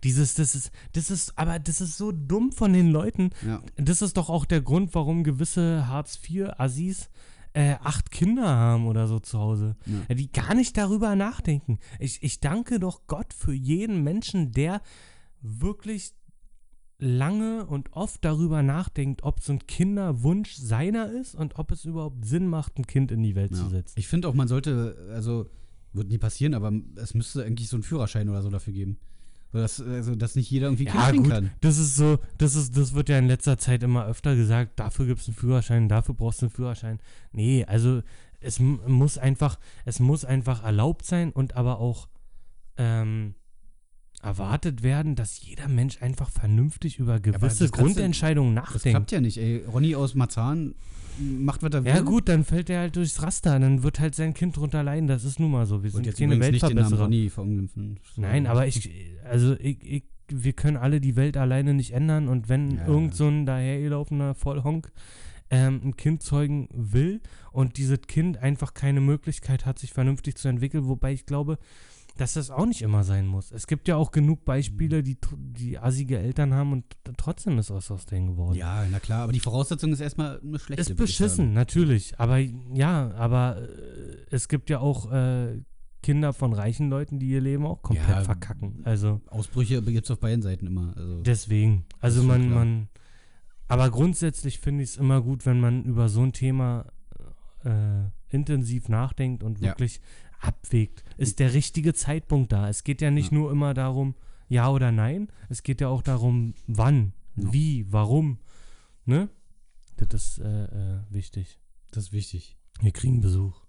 Dieses, das ist, das ist, aber das ist so dumm von den Leuten. Ja. Das ist doch auch der Grund, warum gewisse Hartz-IV-Assis äh, acht Kinder haben oder so zu Hause. Ja, Die gar nicht darüber nachdenken. Ich, ich danke doch Gott für jeden Menschen, der wirklich lange und oft darüber nachdenkt, ob so ein Kinderwunsch seiner ist und ob es überhaupt Sinn macht, ein Kind in die Welt zu Ja. setzen. Ich finde auch, man sollte, also, wird nie passieren, aber es müsste eigentlich so einen Führerschein oder so dafür geben. So, dass, also, dass nicht jeder irgendwie Ja, gut, kann. das ist so, das ist, das wird ja in letzter Zeit immer öfter gesagt, dafür gibt es einen Führerschein, dafür brauchst du einen Führerschein. Nee, also es muss einfach, es muss einfach erlaubt sein und aber auch ähm, erwartet werden, dass jeder Mensch einfach vernünftig über gewisse das du- Grundentscheidungen Das nachdenkt. klappt ja nicht, ey. Ronny aus Marzahn macht, was er will. Ja gut, dann fällt er halt durchs Raster, dann wird halt sein Kind drunter leiden, das ist nun mal so, wir sind jetzt keine übrigens nicht den Namen Weltverbesserer. Ronny. Nein, aber ich, also ich, ich, wir können alle die Welt alleine nicht ändern und wenn Ja. irgend so ein dahergelaufener Vollhonk ähm, ein Kind zeugen will und dieses Kind einfach keine Möglichkeit hat, sich vernünftig zu entwickeln, wobei ich glaube, dass das auch nicht immer sein muss. Es gibt ja auch genug Beispiele, die, tr- die assige Eltern haben und trotzdem ist was aus denen geworden. Ja, na klar, aber die Voraussetzung ist erstmal eine schlechte. Ist beschissen, natürlich. Aber ja, aber äh, es gibt ja auch äh, Kinder von reichen Leuten, die ihr Leben auch komplett Ja, verkacken. Also Ausbrüche gibt es auf beiden Seiten immer. Also, deswegen. Also man, klar. man. Aber grundsätzlich finde ich es immer gut, wenn man über so ein Thema äh, intensiv nachdenkt und Ja. Abwägt. Ist der richtige Zeitpunkt da? Es geht ja nicht Ja. nur immer darum, ja oder nein. Es geht ja auch darum, wann, Ja. wie, warum. Ne? Das ist äh, äh, wichtig. Das ist wichtig. Wir kriegen Besuch.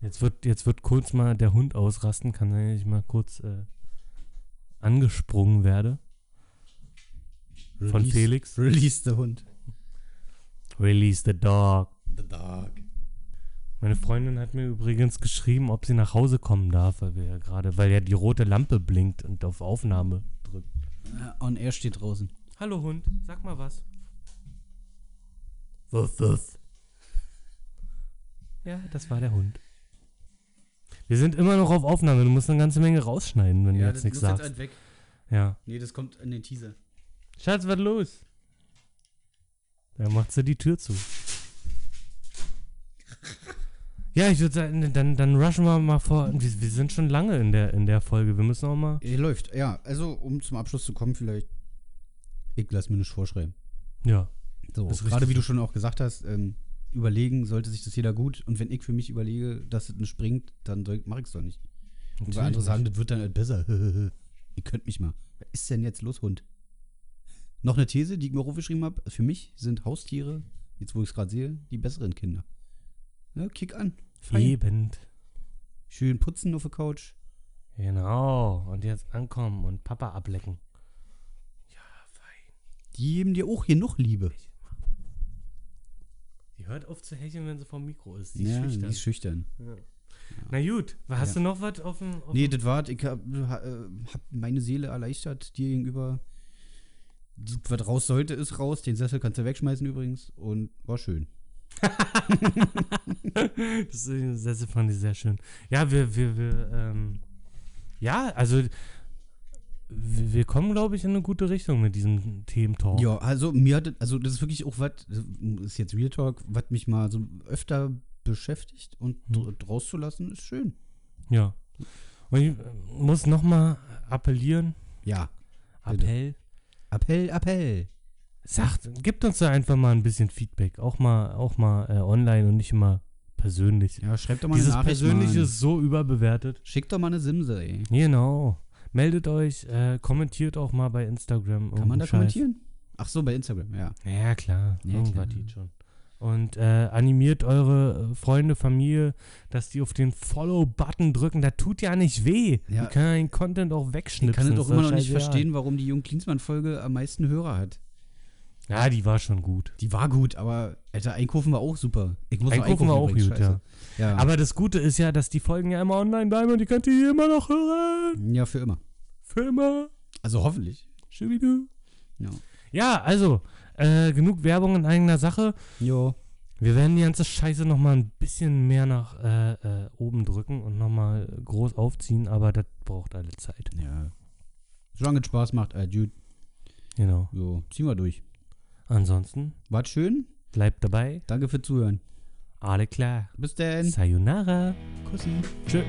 Jetzt wird, jetzt wird kurz mal der Hund ausrasten. Kann sein, dass ich mal kurz äh, angesprungen werde von Release- Felix. Release the Hund. Release the dog. The dog. Meine Freundin hat mir übrigens geschrieben, ob sie nach Hause kommen darf, weil wir ja gerade, weil ja die rote Lampe blinkt und auf Aufnahme drückt. Äh, On Air steht draußen. Hallo Hund, sag mal was. Wuff, wuff. Ja, das war der Hund. Wir sind immer noch auf Aufnahme. Du musst eine ganze Menge rausschneiden, wenn du jetzt nichts sagst. halt weg. ja. Nee, das kommt in den Teaser. Schatz, was los? Da macht sie die Tür zu. Ja, ich würde sagen, dann, dann rushen wir mal vor. Wir, wir sind schon lange in der, in der Folge. Wir müssen auch mal. Er läuft, ja. Also, um zum Abschluss zu kommen, vielleicht. Ich lass mir nicht vorschreiben. Ja. So, gerade wie du schon auch gesagt hast, ähm, überlegen sollte sich das jeder gut. Und wenn ich für mich überlege, dass es nicht springt, dann mache ich es doch nicht. Und weil andere sagen, das wird dann halt besser. <laughs> Ihr könnt mich mal. Was ist denn jetzt los, Hund? Noch eine These, die ich mir aufgeschrieben habe. Für mich sind Haustiere, jetzt wo ich es gerade sehe, die besseren Kinder. Ja, kick an. Fein. Eben. Schön putzen auf der Couch. Genau. Und jetzt ankommen und Papa ablecken. Ja, fein. Die geben dir auch hier noch Liebe. Die hört auf zu hecheln, wenn sie vom Mikro ist. Die ist ja, schüchtern. Die ist schüchtern. Na gut, hast Ja. du noch was auf dem. Nee, das war, ich hab, ha- äh, hab meine Seele erleichtert dir gegenüber. Was raus sollte, ist raus. Den Sessel kannst du wegschmeißen übrigens. Und war schön. <laughs> das ist, fand ich sehr schön. Ja, wir, wir, wir, ähm, ja, also wir, kommen, glaube ich, in eine gute Richtung mit diesem Thementalk. Ja, also mir hat, also das ist wirklich auch was, ist jetzt Real Talk, was mich mal so öfter beschäftigt und dr- rauszulassen, ist schön. Ja. Und ich äh, muss nochmal appellieren. Ja. Bitte. Appell. Appell, Appell. Sagt, gibt uns da einfach mal ein bisschen Feedback. Auch mal, auch mal äh, online und nicht immer persönlich. Ja, schreibt doch mal Dieses eine Nachricht. Persönliche Mann. ist so überbewertet. Schickt doch mal eine Simse, ey. Genau. Meldet euch, äh, kommentiert auch mal bei Instagram. Kann man da Scheiß. kommentieren? Ach so, bei Instagram, ja. Ja, klar. Ja, Irgendwas geht schon. Und äh, animiert eure äh, Freunde, Familie, dass die auf den Follow-Button drücken. Das tut ja nicht weh. Ja. Die können den Content auch Ich wegschnipsen. kann es doch immer noch nicht verstehen, warum die Jung Klinsmann-Folge am meisten Hörer hat. Ja, die war schon gut. Die war gut, aber Alter, Einkaufen war auch super. Ich muss noch Einkaufen war auch gut, scheiße. ja. Aber das Gute ist ja, dass die Folgen ja immer online bleiben und ihr könnt die immer noch hören. ja, für immer. Für immer. Also hoffentlich. Schubidu. Ja. Ja, also, äh, genug Werbung in eigener Sache. Jo. Wir werden die ganze Scheiße nochmal ein bisschen mehr nach äh, äh, oben drücken und nochmal groß aufziehen, aber das braucht alle Zeit. Ja. Solange es Spaß macht, äh, Dude. Genau. Jo, ziehen wir durch. Ansonsten Wart schön. bleibt dabei. Danke für Zuhören. Alle klar. Bis dann. Sayonara. Kussi. Tschö.